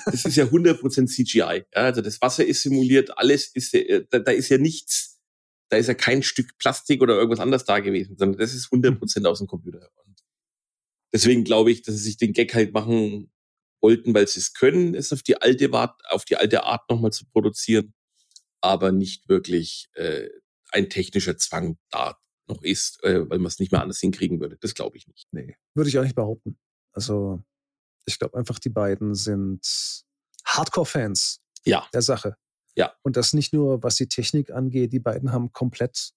Speaker 2: das ist ja 100% CGI. Ja, also das Wasser ist simuliert, alles ist, äh, da, da ist ja nichts, da ist ja kein Stück Plastik oder irgendwas anderes da gewesen, sondern das ist 100% aus dem Computer. Und deswegen glaube ich, dass sie sich den Gag halt machen wollten, weil sie es können, es auf die alte Art, auf die alte Art nochmal zu produzieren, aber nicht wirklich äh, ein technischer Zwang da noch ist, äh, weil man es nicht mehr anders hinkriegen würde. Das glaube ich nicht.
Speaker 1: Nee, würde ich auch nicht behaupten. Also ich glaube einfach, die beiden sind Hardcore-Fans
Speaker 2: ja.
Speaker 1: der Sache.
Speaker 2: Ja.
Speaker 1: Und das nicht nur, was die Technik angeht, die beiden haben komplett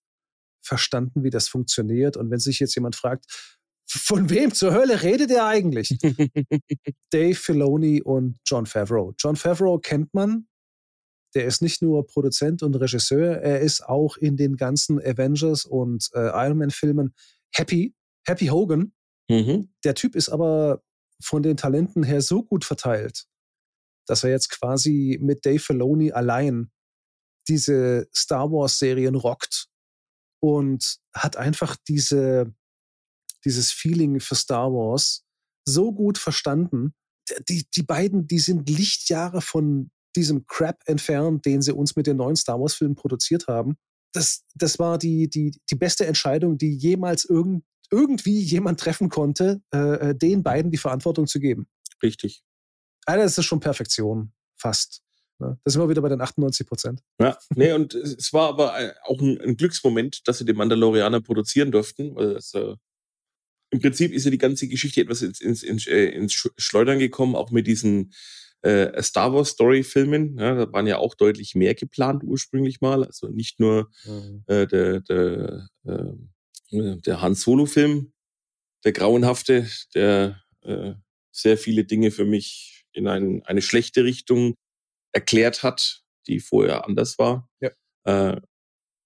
Speaker 1: verstanden, wie das funktioniert. Und wenn sich jetzt jemand fragt, von wem zur Hölle redet er eigentlich? [LAUGHS] Dave Filoni und John Favreau. John Favreau kennt man. Der ist nicht nur Produzent und Regisseur, er ist auch in den ganzen Avengers und äh, Iron Man Filmen Happy, Happy Hogan.
Speaker 2: Mhm.
Speaker 1: Der Typ ist aber von den Talenten her so gut verteilt, dass er jetzt quasi mit Dave Filoni allein diese Star Wars Serien rockt und hat einfach diese, dieses Feeling für Star Wars so gut verstanden. Die, die beiden, die sind Lichtjahre von diesem Crap entfernt, den sie uns mit den neuen Star Wars Filmen produziert haben. Das, das war die, die, die beste Entscheidung, die jemals irgend, irgendwie jemand treffen konnte, äh, äh, den beiden die Verantwortung zu geben.
Speaker 2: Richtig.
Speaker 1: Alter, das ist schon Perfektion, fast. Ne? Das sind wir wieder bei den 98 Prozent.
Speaker 2: Ja, nee, und es war aber auch ein, ein Glücksmoment, dass sie den Mandalorianer produzieren durften. Äh, Im Prinzip ist ja die ganze Geschichte etwas ins, ins, ins, äh, ins Schleudern gekommen, auch mit diesen äh, Star Wars Story Filmen. Ja, da waren ja auch deutlich mehr geplant ursprünglich mal. Also nicht nur mhm. äh, der, der äh, äh, der Han Solo-Film, der grauenhafte, der äh, sehr viele Dinge für mich in ein, eine schlechte Richtung erklärt hat, die vorher anders war.
Speaker 1: Ja.
Speaker 2: Äh,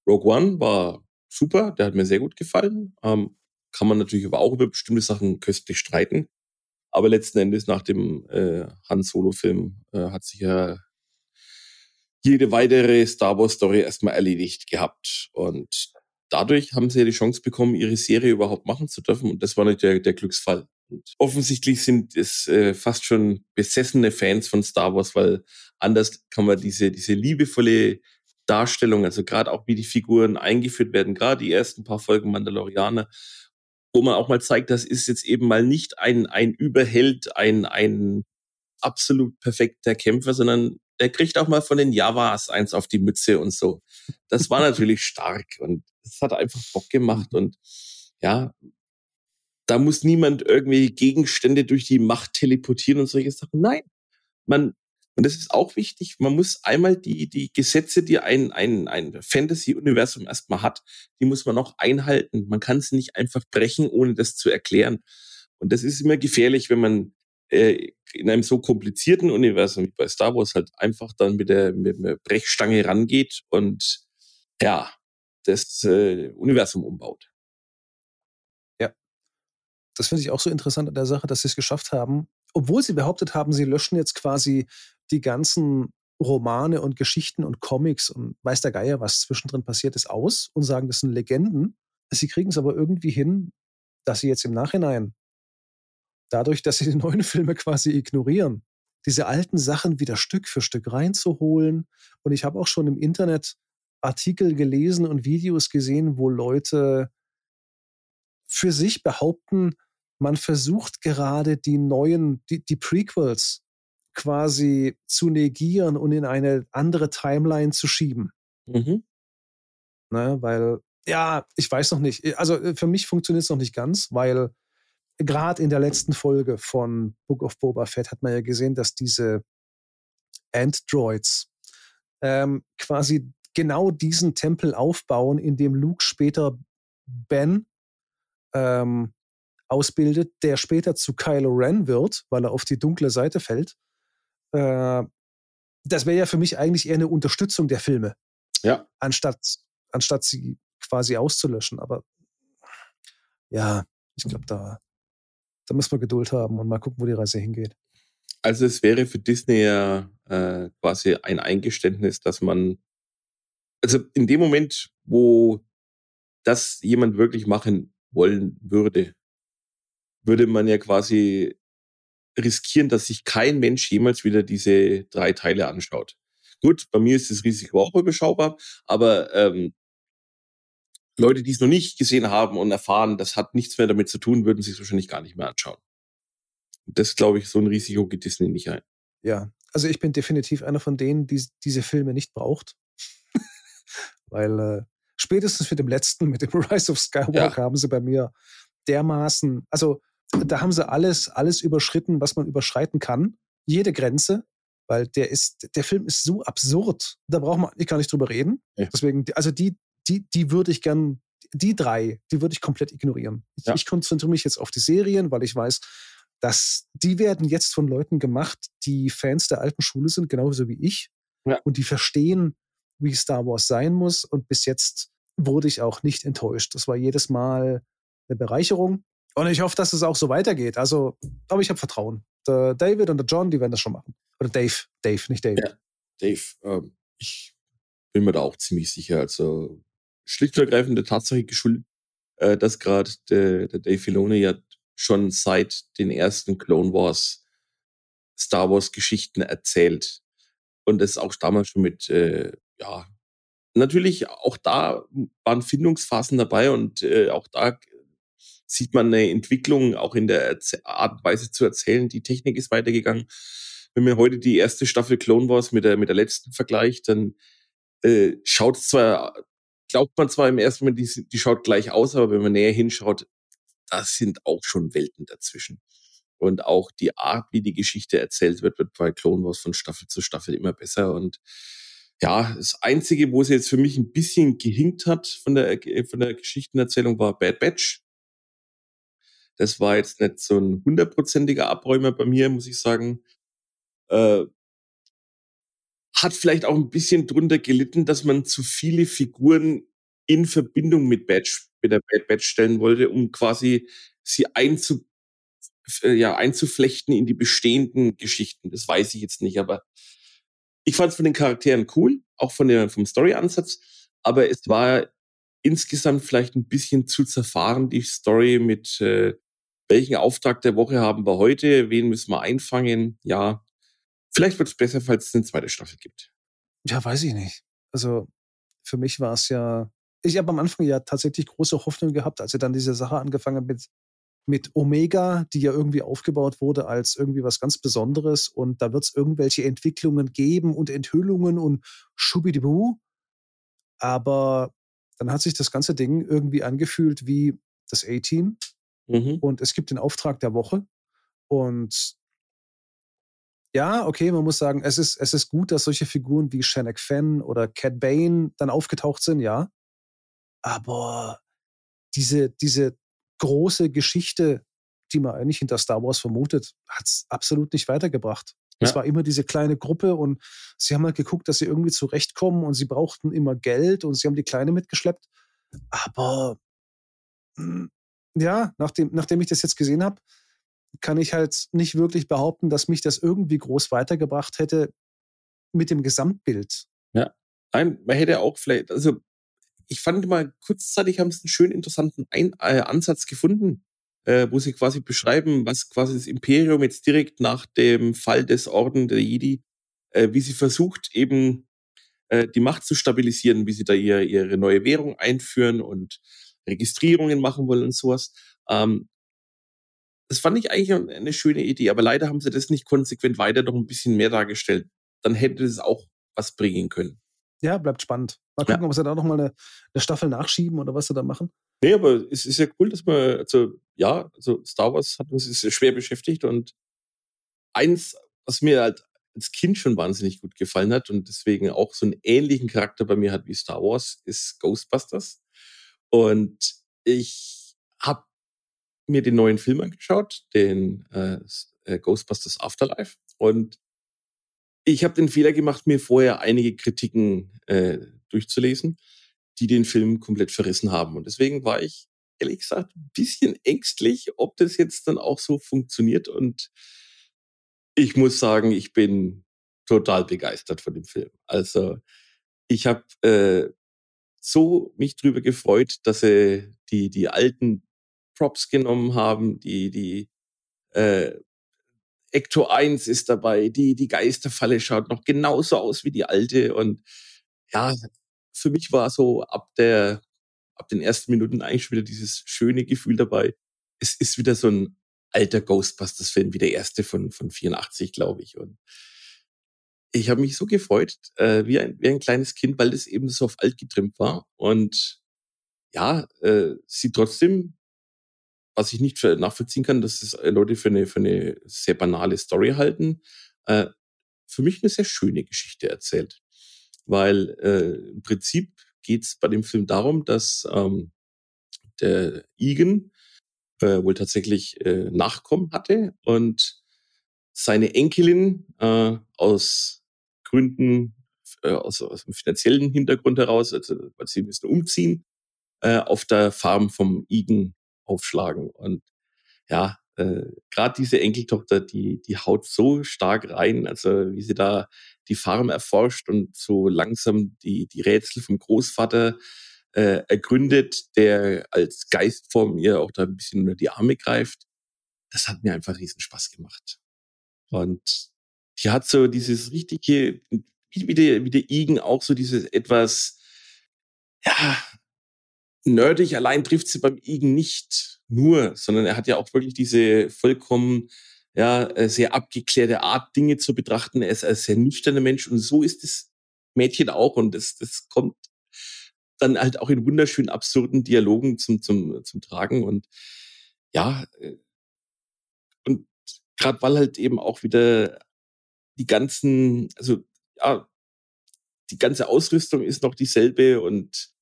Speaker 2: Rogue One war super, der hat mir sehr gut gefallen. Ähm, kann man natürlich aber auch über bestimmte Sachen köstlich streiten. Aber letzten Endes nach dem äh, Han Solo-Film äh, hat sich ja jede weitere Star Wars Story erstmal erledigt gehabt. Und dadurch haben sie ja die Chance bekommen, ihre Serie überhaupt machen zu dürfen. Und das war nicht der, der Glücksfall. Und offensichtlich sind es äh, fast schon besessene Fans von Star Wars, weil anders kann man diese, diese liebevolle Darstellung, also gerade auch wie die Figuren eingeführt werden, gerade die ersten paar Folgen Mandalorianer, wo man auch mal zeigt, das ist jetzt eben mal nicht ein, ein Überheld, ein, ein absolut perfekter Kämpfer, sondern der kriegt auch mal von den Javas eins auf die Mütze und so. Das war [LAUGHS] natürlich stark und es hat einfach Bock gemacht mhm. und ja, da muss niemand irgendwie Gegenstände durch die Macht teleportieren und solche Sachen. Nein, man, und das ist auch wichtig, man muss einmal die, die Gesetze, die ein, ein, ein Fantasy-Universum erstmal hat, die muss man auch einhalten. Man kann sie nicht einfach brechen, ohne das zu erklären. Und das ist immer gefährlich, wenn man äh, in einem so komplizierten Universum wie bei Star Wars halt einfach dann mit der, mit der Brechstange rangeht und ja, das äh, Universum umbaut.
Speaker 1: Ja. Das finde ich auch so interessant an der Sache, dass sie es geschafft haben, obwohl sie behauptet haben, sie löschen jetzt quasi die ganzen Romane und Geschichten und Comics und weiß der Geier, was zwischendrin passiert ist, aus und sagen, das sind Legenden. Sie kriegen es aber irgendwie hin, dass sie jetzt im Nachhinein dadurch, dass sie die neuen [LAUGHS] Filme quasi ignorieren, diese alten Sachen wieder Stück für Stück reinzuholen. Und ich habe auch schon im Internet Artikel gelesen und Videos gesehen, wo Leute für sich behaupten, man versucht gerade die neuen, die, die Prequels quasi zu negieren und in eine andere Timeline zu schieben.
Speaker 2: Mhm.
Speaker 1: Ne, weil, ja, ich weiß noch nicht. Also äh, für mich funktioniert es noch nicht ganz, weil gerade in der letzten Folge von Book of Boba Fett hat man ja gesehen, dass diese Androids ähm, quasi genau diesen Tempel aufbauen, in dem Luke später Ben ähm, ausbildet, der später zu Kylo Ren wird, weil er auf die dunkle Seite fällt. Äh, das wäre ja für mich eigentlich eher eine Unterstützung der Filme.
Speaker 2: Ja.
Speaker 1: Anstatt, anstatt sie quasi auszulöschen. Aber ja, ich glaube, da, da muss man Geduld haben und mal gucken, wo die Reise hingeht.
Speaker 2: Also es wäre für Disney ja äh, quasi ein Eingeständnis, dass man, also in dem Moment, wo das jemand wirklich machen wollen würde, würde man ja quasi riskieren, dass sich kein Mensch jemals wieder diese drei Teile anschaut. Gut, bei mir ist das Risiko auch überschaubar, aber ähm, Leute, die es noch nicht gesehen haben und erfahren, das hat nichts mehr damit zu tun, würden sich wahrscheinlich gar nicht mehr anschauen. Das glaube ich, so ein Risiko geht Disney nicht ein.
Speaker 1: Ja, also ich bin definitiv einer von denen, die diese Filme nicht braucht. [LAUGHS] Weil äh, spätestens mit dem letzten, mit dem [LAUGHS] Rise of Skywalker, ja. haben sie bei mir dermaßen, also da haben sie alles, alles überschritten, was man überschreiten kann. Jede Grenze, weil der ist, der Film ist so absurd. Da braucht man gar nicht drüber reden. Ja. Deswegen, also die, die, die würde ich gern, die drei, die würde ich komplett ignorieren. Ich, ja. ich konzentriere mich jetzt auf die Serien, weil ich weiß, dass die werden jetzt von Leuten gemacht, die Fans der alten Schule sind, genauso wie ich. Ja. Und die verstehen, wie Star Wars sein muss. Und bis jetzt wurde ich auch nicht enttäuscht. Das war jedes Mal eine Bereicherung. Und ich hoffe, dass es auch so weitergeht. Also, aber ich habe Vertrauen. Der David und der John, die werden das schon machen. Oder Dave. Dave, nicht David. Ja,
Speaker 2: Dave. Ähm, ich bin mir da auch ziemlich sicher. Also schlicht und ergreifend der Tatsache geschuldet, äh, dass gerade der, der Dave Filoni ja schon seit den ersten Clone Wars Star Wars Geschichten erzählt. Und das auch damals schon mit, äh, ja, natürlich auch da waren Findungsphasen dabei und äh, auch da sieht man eine Entwicklung auch in der Art und Weise zu erzählen. Die Technik ist weitergegangen. Wenn man heute die erste Staffel Clone Wars mit der, mit der letzten vergleicht, dann äh, schaut es zwar, glaubt man zwar im ersten Moment, die, die schaut gleich aus, aber wenn man näher hinschaut, da sind auch schon Welten dazwischen. Und auch die Art, wie die Geschichte erzählt wird, wird bei Clone Wars von Staffel zu Staffel immer besser. Und ja, das Einzige, wo es jetzt für mich ein bisschen gehinkt hat von der, von der Geschichtenerzählung, war Bad Batch. Das war jetzt nicht so ein hundertprozentiger Abräumer bei mir, muss ich sagen. Äh, hat vielleicht auch ein bisschen drunter gelitten, dass man zu viele Figuren in Verbindung mit Batch, mit der Bad Batch stellen wollte, um quasi sie einzu, äh, ja, einzuflechten in die bestehenden Geschichten. Das weiß ich jetzt nicht, aber ich fand es von den Charakteren cool, auch von der, vom Story-Ansatz, aber es war insgesamt vielleicht ein bisschen zu zerfahren, die Story mit äh, welchen Auftrag der Woche haben wir heute, wen müssen wir einfangen, ja. Vielleicht wird es besser, falls es eine zweite Staffel gibt.
Speaker 1: Ja, weiß ich nicht. Also für mich war es ja ich habe am Anfang ja tatsächlich große Hoffnung gehabt, als er dann diese Sache angefangen hat mit, mit Omega, die ja irgendwie aufgebaut wurde als irgendwie was ganz Besonderes und da wird es irgendwelche Entwicklungen geben und Enthüllungen und Schubidibu. Aber dann hat sich das ganze Ding irgendwie angefühlt wie das A-Team mhm. und es gibt den Auftrag der Woche und ja, okay, man muss sagen, es ist, es ist gut, dass solche Figuren wie Shannock Fenn oder Cat Bane dann aufgetaucht sind, ja. Aber diese, diese große Geschichte, die man eigentlich hinter Star Wars vermutet, hat es absolut nicht weitergebracht. Ja. Es war immer diese kleine Gruppe und sie haben halt geguckt, dass sie irgendwie zurechtkommen und sie brauchten immer Geld und sie haben die Kleine mitgeschleppt. Aber hm, ja, nachdem, nachdem ich das jetzt gesehen habe, kann ich halt nicht wirklich behaupten, dass mich das irgendwie groß weitergebracht hätte mit dem Gesamtbild.
Speaker 2: Ja. Nein, man hätte auch vielleicht, also ich fand mal kurzzeitig haben sie einen schönen interessanten Ein äh, Ansatz gefunden, äh, wo sie quasi beschreiben, was quasi das Imperium jetzt direkt nach dem Fall des Orden der Jedi, äh, wie sie versucht eben äh, die Macht zu stabilisieren, wie sie da ihr, ihre neue Währung einführen und Registrierungen machen wollen und sowas. Ähm, das fand ich eigentlich eine schöne Idee, aber leider haben sie das nicht konsequent weiter noch ein bisschen mehr dargestellt. Dann hätte es auch was bringen können.
Speaker 1: Ja, bleibt spannend. Mal gucken, ja. ob sie da nochmal eine, eine Staffel nachschieben oder was sie da machen.
Speaker 2: Nee, aber es ist ja cool, dass man, also ja, also Star Wars hat uns sehr schwer beschäftigt und eins, was mir halt als Kind schon wahnsinnig gut gefallen hat und deswegen auch so einen ähnlichen Charakter bei mir hat wie Star Wars, ist Ghostbusters. Und ich habe mir den neuen Film angeschaut, den äh, äh Ghostbusters Afterlife. Und ich habe den Fehler gemacht, mir vorher einige Kritiken äh, durchzulesen. die den Film komplett verrissen haben. Und deswegen war ich ehrlich gesagt ein bisschen ängstlich, ob das jetzt dann auch so funktioniert. Und ich muss sagen, ich bin total begeistert von dem Film. Also ich habe äh, so mich drüber gefreut, dass sie die die alten Props genommen haben, die die äh, Ecto 1 ist dabei, die die Geisterfalle schaut noch genauso aus wie die alte und ja, für mich war so ab der ab den ersten Minuten eigentlich wieder dieses schöne Gefühl dabei. Es ist wieder so ein alter Ghostbusters-Film, wie der erste von, von 84, glaube ich. Und ich habe mich so gefreut, äh, wie, ein, wie ein kleines Kind, weil das eben so auf alt getrimmt war. Und ja, äh, sie trotzdem, was ich nicht nachvollziehen kann, dass es äh, Leute für eine, für eine sehr banale Story halten, äh, für mich eine sehr schöne Geschichte erzählt. Weil äh, im Prinzip geht es bei dem Film darum, dass ähm, der Egan äh, wohl tatsächlich äh, Nachkommen hatte und seine Enkelin äh, aus Gründen, äh, aus, aus dem finanziellen Hintergrund heraus, also weil sie müssen umziehen, äh, auf der Farm vom Egan aufschlagen. Und ja, äh, gerade diese Enkeltochter, die, die haut so stark rein, also wie sie da die Farm erforscht und so langsam die, die Rätsel vom Großvater äh, ergründet, der als Geistform ihr auch da ein bisschen unter die Arme greift. Das hat mir einfach riesen Spaß gemacht. Und die hat so dieses richtige, wie der, wie der Igen auch so dieses etwas, ja, nerdig allein trifft sie beim Igen nicht nur, sondern er hat ja auch wirklich diese vollkommen ja, äh, sehr abgeklärte Art, Dinge zu betrachten. Er ist ein sehr nüchterner Mensch und so ist das Mädchen auch und das, das kommt dann halt auch in wunderschönen, absurden Dialogen zum, zum, zum Tragen und ja, äh, und gerade weil halt eben auch wieder die ganzen, also ja, die ganze Ausrüstung ist noch dieselbe und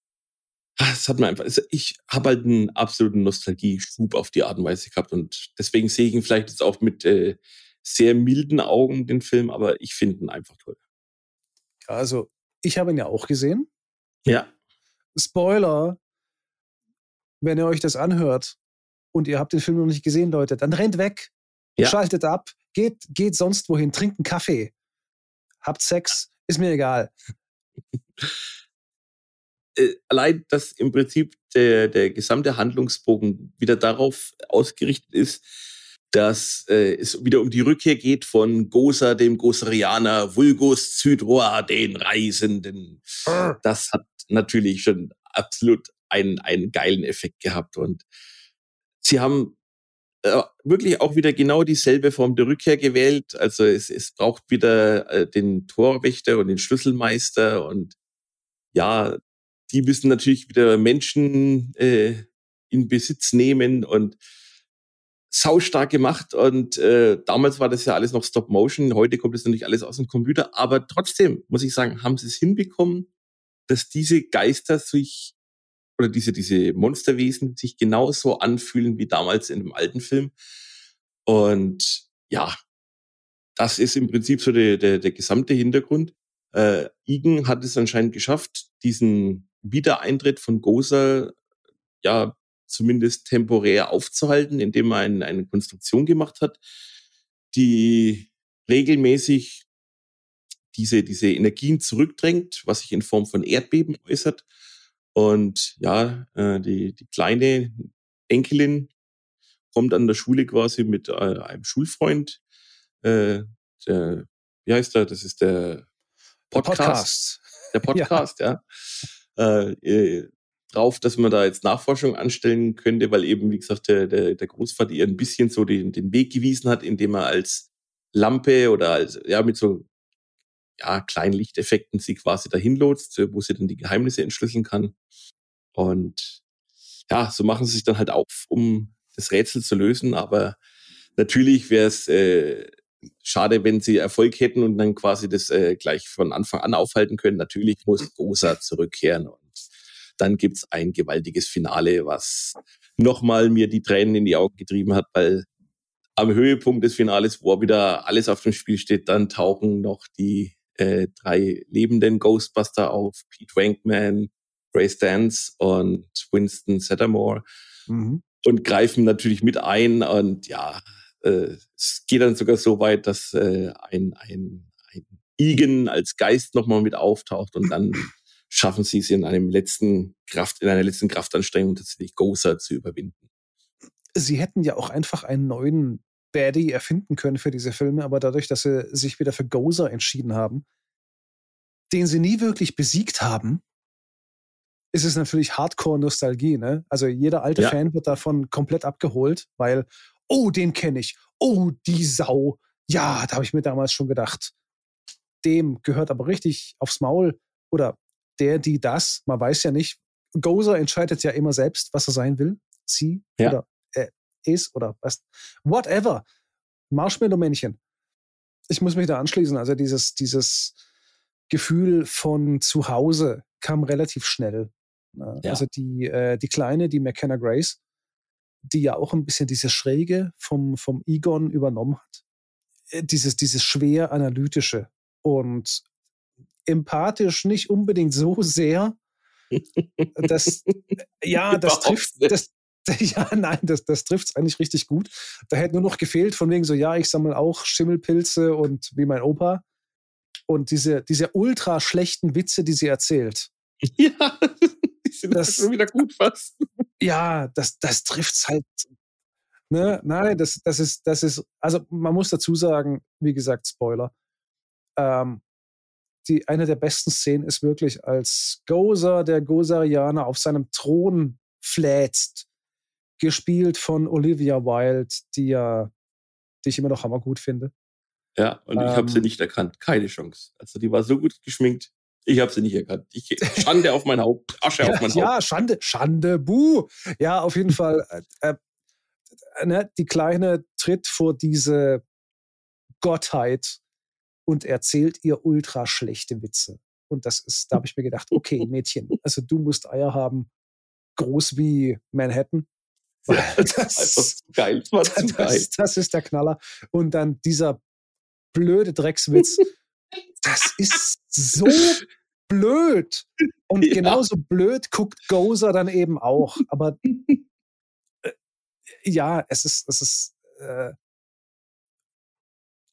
Speaker 2: es hat mir einfach, ich habe halt einen absoluten Nostalgie-Schub auf die Art und Weise gehabt und deswegen sehe ich ihn vielleicht jetzt auch mit äh, sehr milden Augen, den Film, aber ich finde ihn einfach toll.
Speaker 1: Also, ich habe ihn ja auch gesehen.
Speaker 2: Ja.
Speaker 1: Spoiler, wenn ihr euch das anhört und ihr habt den Film noch nicht gesehen, Leute, dann rennt weg, ja. schaltet ab, geht, geht sonst wohin, trinkt einen Kaffee, habt Sex, ist mir egal. [LAUGHS]
Speaker 2: äh, allein, dass im Prinzip der, der gesamte Handlungsbogen wieder darauf ausgerichtet ist, dass äh, es wieder um die Rückkehr geht von Gosa, dem Gosarianer, Vulgus Zydroa, den Reisenden. Ah. Das hat natürlich schon absolut einen, einen geilen Effekt gehabt. Und sie haben äh, wirklich auch wieder genau dieselbe Form der Rückkehr gewählt. Also es, es braucht wieder äh, den Torwächter und den Schlüsselmeister und ja, die müssen natürlich wieder Menschen äh, in Besitz nehmen und saustark gemacht. Und äh, damals war das ja alles noch Stop Motion. Heute kommt es natürlich alles aus dem Computer. Aber trotzdem, muss ich sagen, haben sie es hinbekommen, dass diese Geister sich oder diese, diese Monsterwesen sich genauso anfühlen wie damals in dem alten Film. Und ja, das ist im Prinzip so der, der, der gesamte Hintergrund. Äh, Igen hat es anscheinend geschafft, diesen Wiedereintritt von Gosa ja zumindest temporär aufzuhalten, indem er ein, eine Konstruktion gemacht hat, die regelmäßig diese, diese Energien zurückdrängt, was sich in Form von Erdbeben äußert. Und ja, äh, die, die kleine Enkelin kommt an der Schule quasi mit äh, einem Schulfreund. Äh, der, wie heißt der? Das ist der Podcast. Der [LAUGHS] Podcast, der Podcast ja. ja äh, äh, drauf, dass man da jetzt Nachforschung anstellen könnte, weil eben, wie gesagt, der, der, der Großvater ihr ein bisschen so den, den Weg gewiesen hat, indem er als Lampe oder als, ja, mit so ja, kleinen Lichteffekten sie quasi dahin lotst, wo sie dann die Geheimnisse entschlüsseln kann. Und ja, so machen sie sich dann halt auf, um das Rätsel zu lösen. Aber natürlich wäre es äh, schade, wenn sie Erfolg hätten und dann quasi das äh, gleich von Anfang an aufhalten können. Natürlich muss Rosa zurückkehren und dann gibt's ein gewaltiges Finale, was nochmal mir die Tränen in die Augen getrieben hat, weil am Höhepunkt des Finales, wo wieder alles auf dem Spiel steht, dann tauchen noch die äh, drei lebenden Ghostbuster auf, Pete Wankman, Grace Dance und Winston Settermore mhm. und greifen natürlich mit ein und ja, äh, es geht dann sogar so weit, dass äh, ein, ein, ein Igen als Geist nochmal mit auftaucht und dann schaffen sie es in einem letzten Kraft, in einer letzten Kraftanstrengung tatsächlich Gozer zu überwinden.
Speaker 1: Sie hätten ja auch einfach einen neuen Baddie erfinden können für diese Filme, aber dadurch, dass sie sich wieder für Gozer entschieden haben, den sie nie wirklich besiegt haben, ist es natürlich Hardcore-Nostalgie. Ne? Also jeder alte ja. Fan wird davon komplett abgeholt, weil, oh, den kenne ich, oh, die Sau. Ja, da habe ich mir damals schon gedacht. Dem gehört aber richtig aufs Maul oder der, die, das. Man weiß ja nicht. Gozer entscheidet ja immer selbst, was er sein will. Sie ja. oder er ist oder was. Whatever. Marshmallow-Männchen. Ich muss mich da anschließen. Also dieses, dieses Gefühl von zu Hause kam relativ schnell. Ne? Ja. Also die, äh, die Kleine, die McKenna Grace, die ja auch ein bisschen diese Schräge vom, vom Egon übernommen hat. Äh, dieses, dieses schwer analytische und empathisch nicht unbedingt so sehr. Das, ja, [LAUGHS] das trifft, das, [LAUGHS] ja, nein, das, das trifft es eigentlich richtig gut. Da hätte nur noch gefehlt, von wegen so, ja, ich sammle auch Schimmelpilze und wie mein Opa. Und diese, diese ultra schlechten Witze, die sie erzählt. [LAUGHS]
Speaker 2: Ja, die sind das schon wieder gut fast.
Speaker 1: Ja, das, das trifft's halt. Ne? Nein, das, das ist, das ist, also man muss dazu sagen, wie gesagt, Spoiler. Ähm, die, eine der besten Szenen ist wirklich, als Gozer, der Gozerianer, auf seinem Thron fläzt, gespielt von Olivia Wilde, die ja, die ich immer noch hammergut finde.
Speaker 2: Ja, und ich habe sie ähm. nicht erkannt. Keine Chance. Also die war so gut geschminkt. Ich habe sie nicht erkannt. Ich, Schande auf mein Haupt. Asche
Speaker 1: ja,
Speaker 2: auf mein
Speaker 1: Haupt. Ja, Schande, Schande, buh. Ja, auf jeden Fall. Äh, äh, ne, die Kleine tritt vor diese Gottheit und erzählt ihr ultra schlechte Witze. Und das ist, da habe ich mir gedacht, okay, [LAUGHS] Mädchen, also du musst Eier haben, groß wie Manhattan. [LAUGHS]
Speaker 2: das, das, geil. Das, [LAUGHS] das,
Speaker 1: geil. das ist der Knaller. Und dann dieser blöde Dreckswitz. Das ist so blöd. Und [LAUGHS] ja. genauso blöd guckt Gozer dann eben auch. Aber äh, ja, es ist, es ist, äh,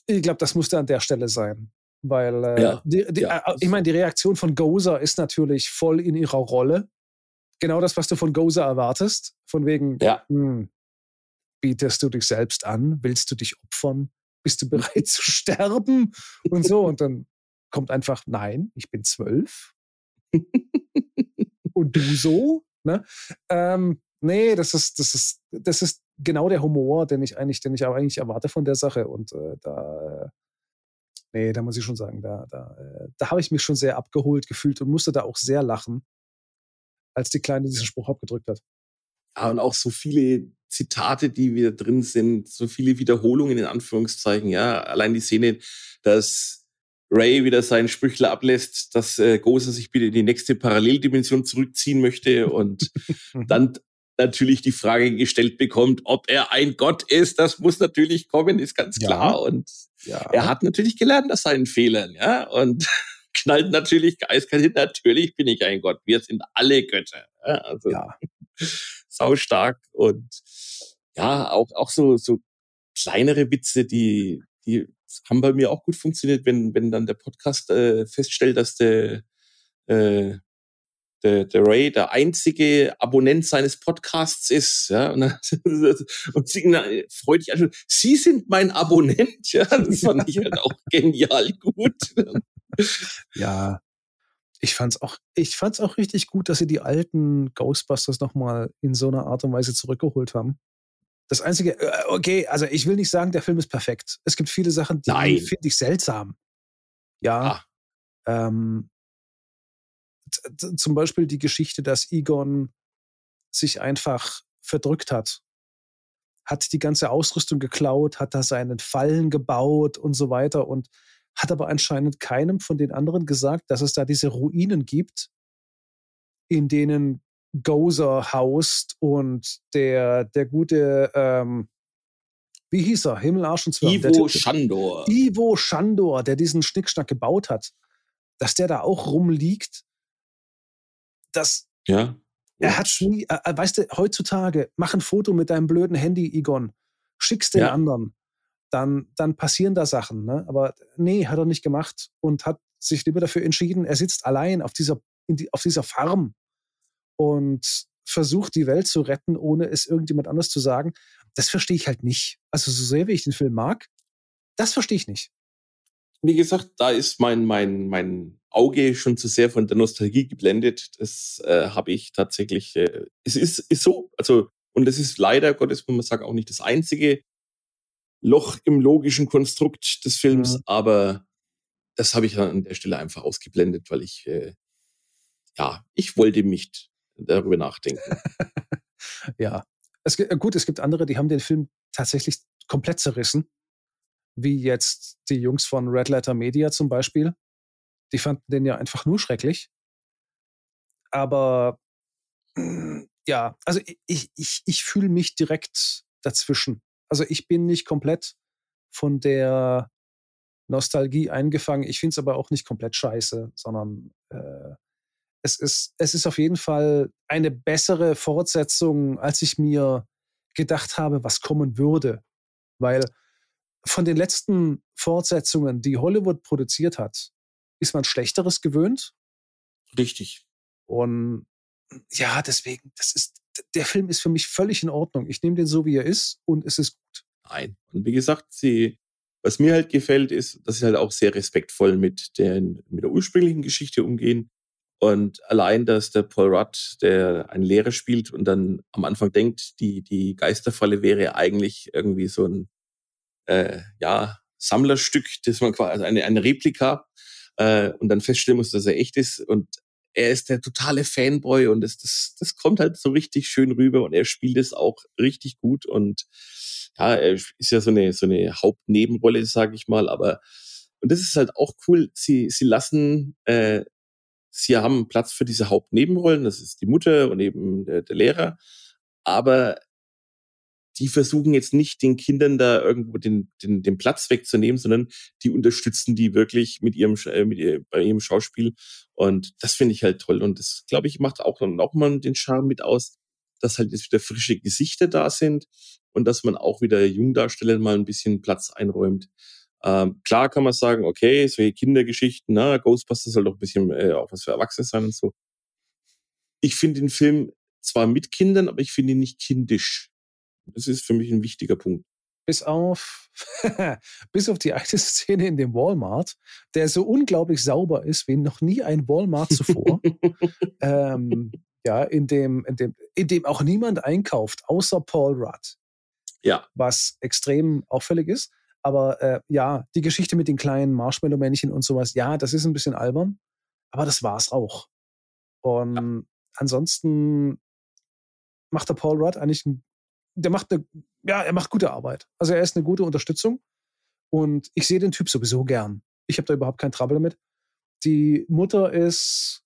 Speaker 1: ich glaube, das musste an der Stelle sein. Weil, äh, ja. die, die, ja. Äh, ich meine, die Reaktion von Gozer ist natürlich voll in ihrer Rolle. Genau das, was du von Gozer erwartest. Von wegen,
Speaker 2: ja.
Speaker 1: Hm, bietest du dich selbst an? Willst du dich opfern? Bist du bereit zu sterben? Und so. Und dann kommt einfach, nein, ich bin zwölf. Und du so? Ne? Ähm, nee, das ist, das ist, das ist genau der Humor, den ich eigentlich, den ich auch eigentlich erwarte von der Sache. Und äh, da, äh, nee, da muss ich schon sagen, da, da, äh, da habe ich mich schon sehr abgeholt gefühlt und musste da auch sehr lachen, als die Kleine diesen Spruch abgedrückt hat.
Speaker 2: Ja, und auch so viele Zitate, die wieder drin sind, so viele Wiederholungen in Anführungszeichen, ja. Allein die Szene, dass Ray wieder seinen Sprüchler ablässt, dass äh, Gozer sich bitte in die nächste Paralleldimension zurückziehen möchte und [LAUGHS] dann natürlich die Frage gestellt bekommt, ob er ein Gott ist. Das muss natürlich kommen, ist ganz klar. Ja. Und ja. er hat natürlich gelernt aus seinen Fehlern, ja. Und [LAUGHS] knallt natürlich eiskalt hin, natürlich bin ich ein Gott. Wir sind alle Götter. Ja, also ja. [LAUGHS] sau stark und ja, auch, auch so, so kleinere Witze, die, die haben bei mir auch gut funktioniert, wenn, wenn dann der Podcast äh, feststellt, dass der, äh, der, der Ray der einzige Abonnent seines Podcasts ist, ja, und, [LAUGHS] und sie freut sich an, Sie sind mein Abonnent, ja, das fand ich halt [LAUGHS] auch genial gut.
Speaker 1: Ja, ich fand's auch, ich fand's auch richtig gut, dass sie die alten Ghostbusters nochmal in so einer Art und Weise zurückgeholt haben. Das einzige, äh, okay, also ich will nicht sagen, der Film ist perfekt. Es gibt viele Sachen, die finde ich seltsam. Ja. Ah. Ähm, zum Beispiel die Geschichte, dass Egon sich einfach verdrückt hat. Hat die ganze Ausrüstung geklaut, hat da seinen Fallen gebaut und so weiter und hat aber anscheinend keinem von den anderen gesagt, dass es da diese Ruinen gibt, in denen Gozer haust und der, der gute, ähm, wie hieß er? Himmel, Arsch und Zwirn.
Speaker 2: Ivo der, Schandor.
Speaker 1: Ivo Schandor, der diesen Schnickschnack gebaut hat, dass der da auch rumliegt, das
Speaker 2: Ja.
Speaker 1: Er hat nie, äh, äh, weißt du, heutzutage, mach ein Foto mit deinem blöden Handy, Egon, schick's den ja. anderen, dann, dann passieren da Sachen. Ne? Aber nee, hat er nicht gemacht und hat sich lieber dafür entschieden, er sitzt allein auf dieser, die, auf dieser Farm und versucht, die Welt zu retten, ohne es irgendjemand anders zu sagen. Das verstehe ich halt nicht. Also so sehr wie ich den Film mag, das verstehe ich nicht.
Speaker 2: Wie gesagt, da ist mein, mein, mein Auge schon zu sehr von der Nostalgie geblendet. Das äh, habe ich tatsächlich. Äh, es ist, ist so, also, und das ist leider Gottes, muss man sagen, auch nicht das einzige Loch im logischen Konstrukt des Films, mhm. aber das habe ich an der Stelle einfach ausgeblendet, weil ich, äh, ja, ich wollte nicht darüber nachdenken. [LAUGHS]
Speaker 1: ja. Es, gut, es gibt andere, die haben den Film tatsächlich komplett zerrissen wie jetzt die Jungs von Red Letter Media zum Beispiel. Die fanden den ja einfach nur schrecklich. Aber ja, also ich, ich, ich fühle mich direkt dazwischen. Also ich bin nicht komplett von der Nostalgie eingefangen. Ich finde es aber auch nicht komplett scheiße, sondern äh, es, ist, es ist auf jeden Fall eine bessere Fortsetzung, als ich mir gedacht habe, was kommen würde. Weil von den letzten Fortsetzungen, die Hollywood produziert hat, ist man Schlechteres gewöhnt.
Speaker 2: Richtig.
Speaker 1: Und ja, deswegen, das ist, der Film ist für mich völlig in Ordnung. Ich nehme den so, wie er ist und es ist gut.
Speaker 2: Nein. Und wie gesagt, sie, was mir halt gefällt, ist, dass sie halt auch sehr respektvoll mit, den, mit der ursprünglichen Geschichte umgehen. Und allein, dass der Paul Rudd, der einen Lehrer spielt und dann am Anfang denkt, die, die Geisterfalle wäre eigentlich irgendwie so ein äh, ja, Sammlerstück, das man quasi, also eine, eine Replika, äh, und dann feststellen muss, dass er echt ist. Und er ist der totale Fanboy und das, das, das kommt halt so richtig schön rüber und er spielt es auch richtig gut und ja, er ist ja so eine, so eine Hauptnebenrolle, sage ich mal, aber und das ist halt auch cool, sie, sie lassen, äh, sie haben Platz für diese Hauptnebenrollen, das ist die Mutter und eben der, der Lehrer, aber die versuchen jetzt nicht den Kindern da irgendwo den, den, den Platz wegzunehmen, sondern die unterstützen die wirklich mit ihrem, äh, mit ihr, bei ihrem Schauspiel. Und das finde ich halt toll. Und das, glaube ich, macht auch noch mal den Charme mit aus, dass halt jetzt wieder frische Gesichter da sind und dass man auch wieder Jungdarstellern mal ein bisschen Platz einräumt. Ähm, klar kann man sagen, okay, solche Kindergeschichten, na, Ghostbusters soll doch ein bisschen äh, auch was für Erwachsene sein und so. Ich finde den Film zwar mit Kindern, aber ich finde ihn nicht kindisch. Das ist für mich ein wichtiger Punkt.
Speaker 1: Bis auf, [LAUGHS] bis auf die eine [LAUGHS] Szene in dem Walmart, der so unglaublich sauber ist wie noch nie ein Walmart zuvor. ähm, ja, in dem, in, dem, in dem auch niemand einkauft, außer Paul Rudd.
Speaker 2: Ja.
Speaker 1: Was extrem auffällig ist. Aber äh, ja, die Geschichte mit den kleinen Marshmallow-Männchen und sowas, ja, das ist ein bisschen albern, aber das war's auch. Und ja. ansonsten macht der Paul Rudd eigentlich einen der macht eine, ja, er macht gute Arbeit. Also er ist eine gute Unterstützung und ich sehe den Typ sowieso gern. Ich habe da überhaupt kein Trouble damit. Die Mutter ist,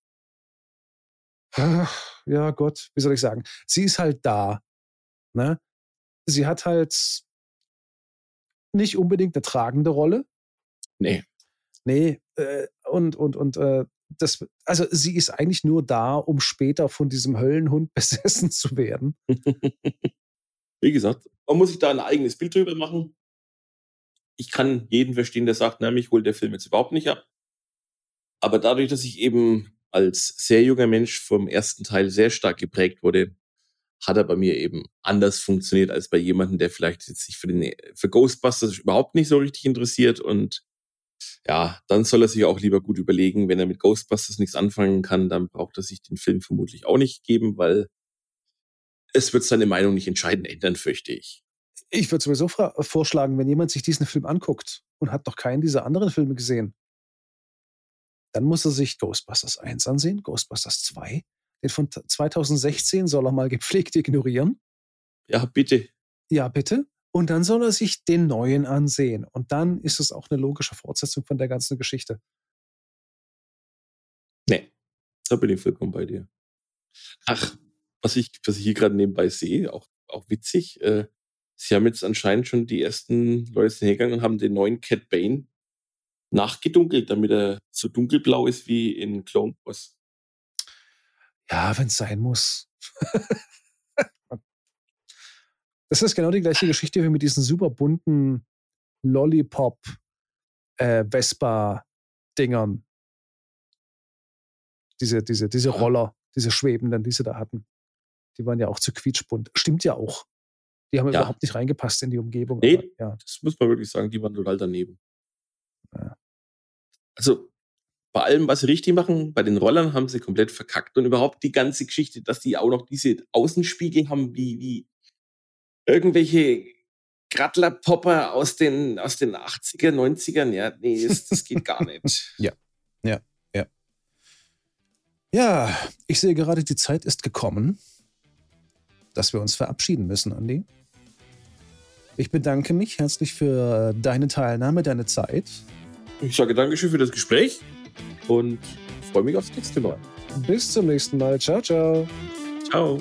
Speaker 1: [SIGHS] ja Gott, wie soll ich sagen? Sie ist halt da. Ne? Sie hat halt nicht unbedingt eine tragende Rolle.
Speaker 2: Nee.
Speaker 1: Nee, äh, und, und, und äh, das, also sie ist eigentlich nur da, um später von diesem Höllenhund [LAUGHS] besessen zu werden. [LAUGHS]
Speaker 2: Wie gesagt, man muss sich da ein eigenes Bild drüber machen. Ich kann jeden verstehen, der sagt, na, mich holt der Film jetzt überhaupt nicht ab. Aber dadurch, dass ich eben als sehr junger Mensch vom ersten Teil sehr stark geprägt wurde, hat er bei mir eben anders funktioniert als bei jemandem, der vielleicht jetzt sich für, den, für Ghostbusters überhaupt nicht so richtig interessiert. Und ja, dann soll er sich auch lieber gut überlegen, wenn er mit Ghostbusters nichts anfangen kann, dann braucht er sich den Film vermutlich auch nicht geben, weil es wird seine Meinung nicht entscheidend ändern, fürchte ich.
Speaker 1: Ich würde sowieso vorschlagen, wenn jemand sich diesen Film anguckt und hat noch keinen dieser anderen Filme gesehen, dann muss er sich Ghostbusters 1 ansehen, Ghostbusters 2. Den von 2016 soll er mal [LAUGHS] gepflegt ignorieren.
Speaker 2: Ja, bitte.
Speaker 1: Ja, bitte. Und dann soll er sich den neuen ansehen. Und dann ist es auch eine logische Fortsetzung von der ganzen Geschichte.
Speaker 2: Nee, da bin ich vollkommen bei dir. Ach, was ich, was ich hier gerade nebenbei sehe, auch, auch witzig. Äh, sie haben jetzt anscheinend schon die ersten Leute hingegangen und haben den neuen Cat Bane nachgedunkelt, damit er so dunkelblau ist wie in Clone Wars.
Speaker 1: Ja, wenn es sein muss. [LAUGHS] das ist genau die gleiche Geschichte wie mit diesen super bunten Lollipop äh, Vespa-Dingern. Diese, diese, diese Roller, diese schwebenden, die sie da hatten. Die waren ja auch zu quietschbunt. Stimmt ja auch. Die haben ja. überhaupt nicht reingepasst in die Umgebung.
Speaker 2: Nee, aber, ja. das muss man wirklich sagen, die waren total daneben. Ja. Also bei allem, was sie richtig machen, bei den Rollern haben sie komplett verkackt. Und überhaupt die ganze Geschichte, dass die auch noch diese Außenspiegel haben, wie, wie irgendwelche Grattler-Popper aus den, aus den 80er, 90ern. Ja, nee, das, das geht gar [LAUGHS] nicht.
Speaker 1: ja, ja, ja. Ja, ich sehe gerade, die Zeit ist gekommen, dass wir uns verabschieden müssen, Andi. Ich bedanke mich herzlich für deine Teilnahme, deine Zeit.
Speaker 2: Ich sage Dankeschön für das Gespräch und freue mich aufs nächste Mal.
Speaker 1: Bis zum nächsten Mal. Ciao, ciao.
Speaker 2: Ciao.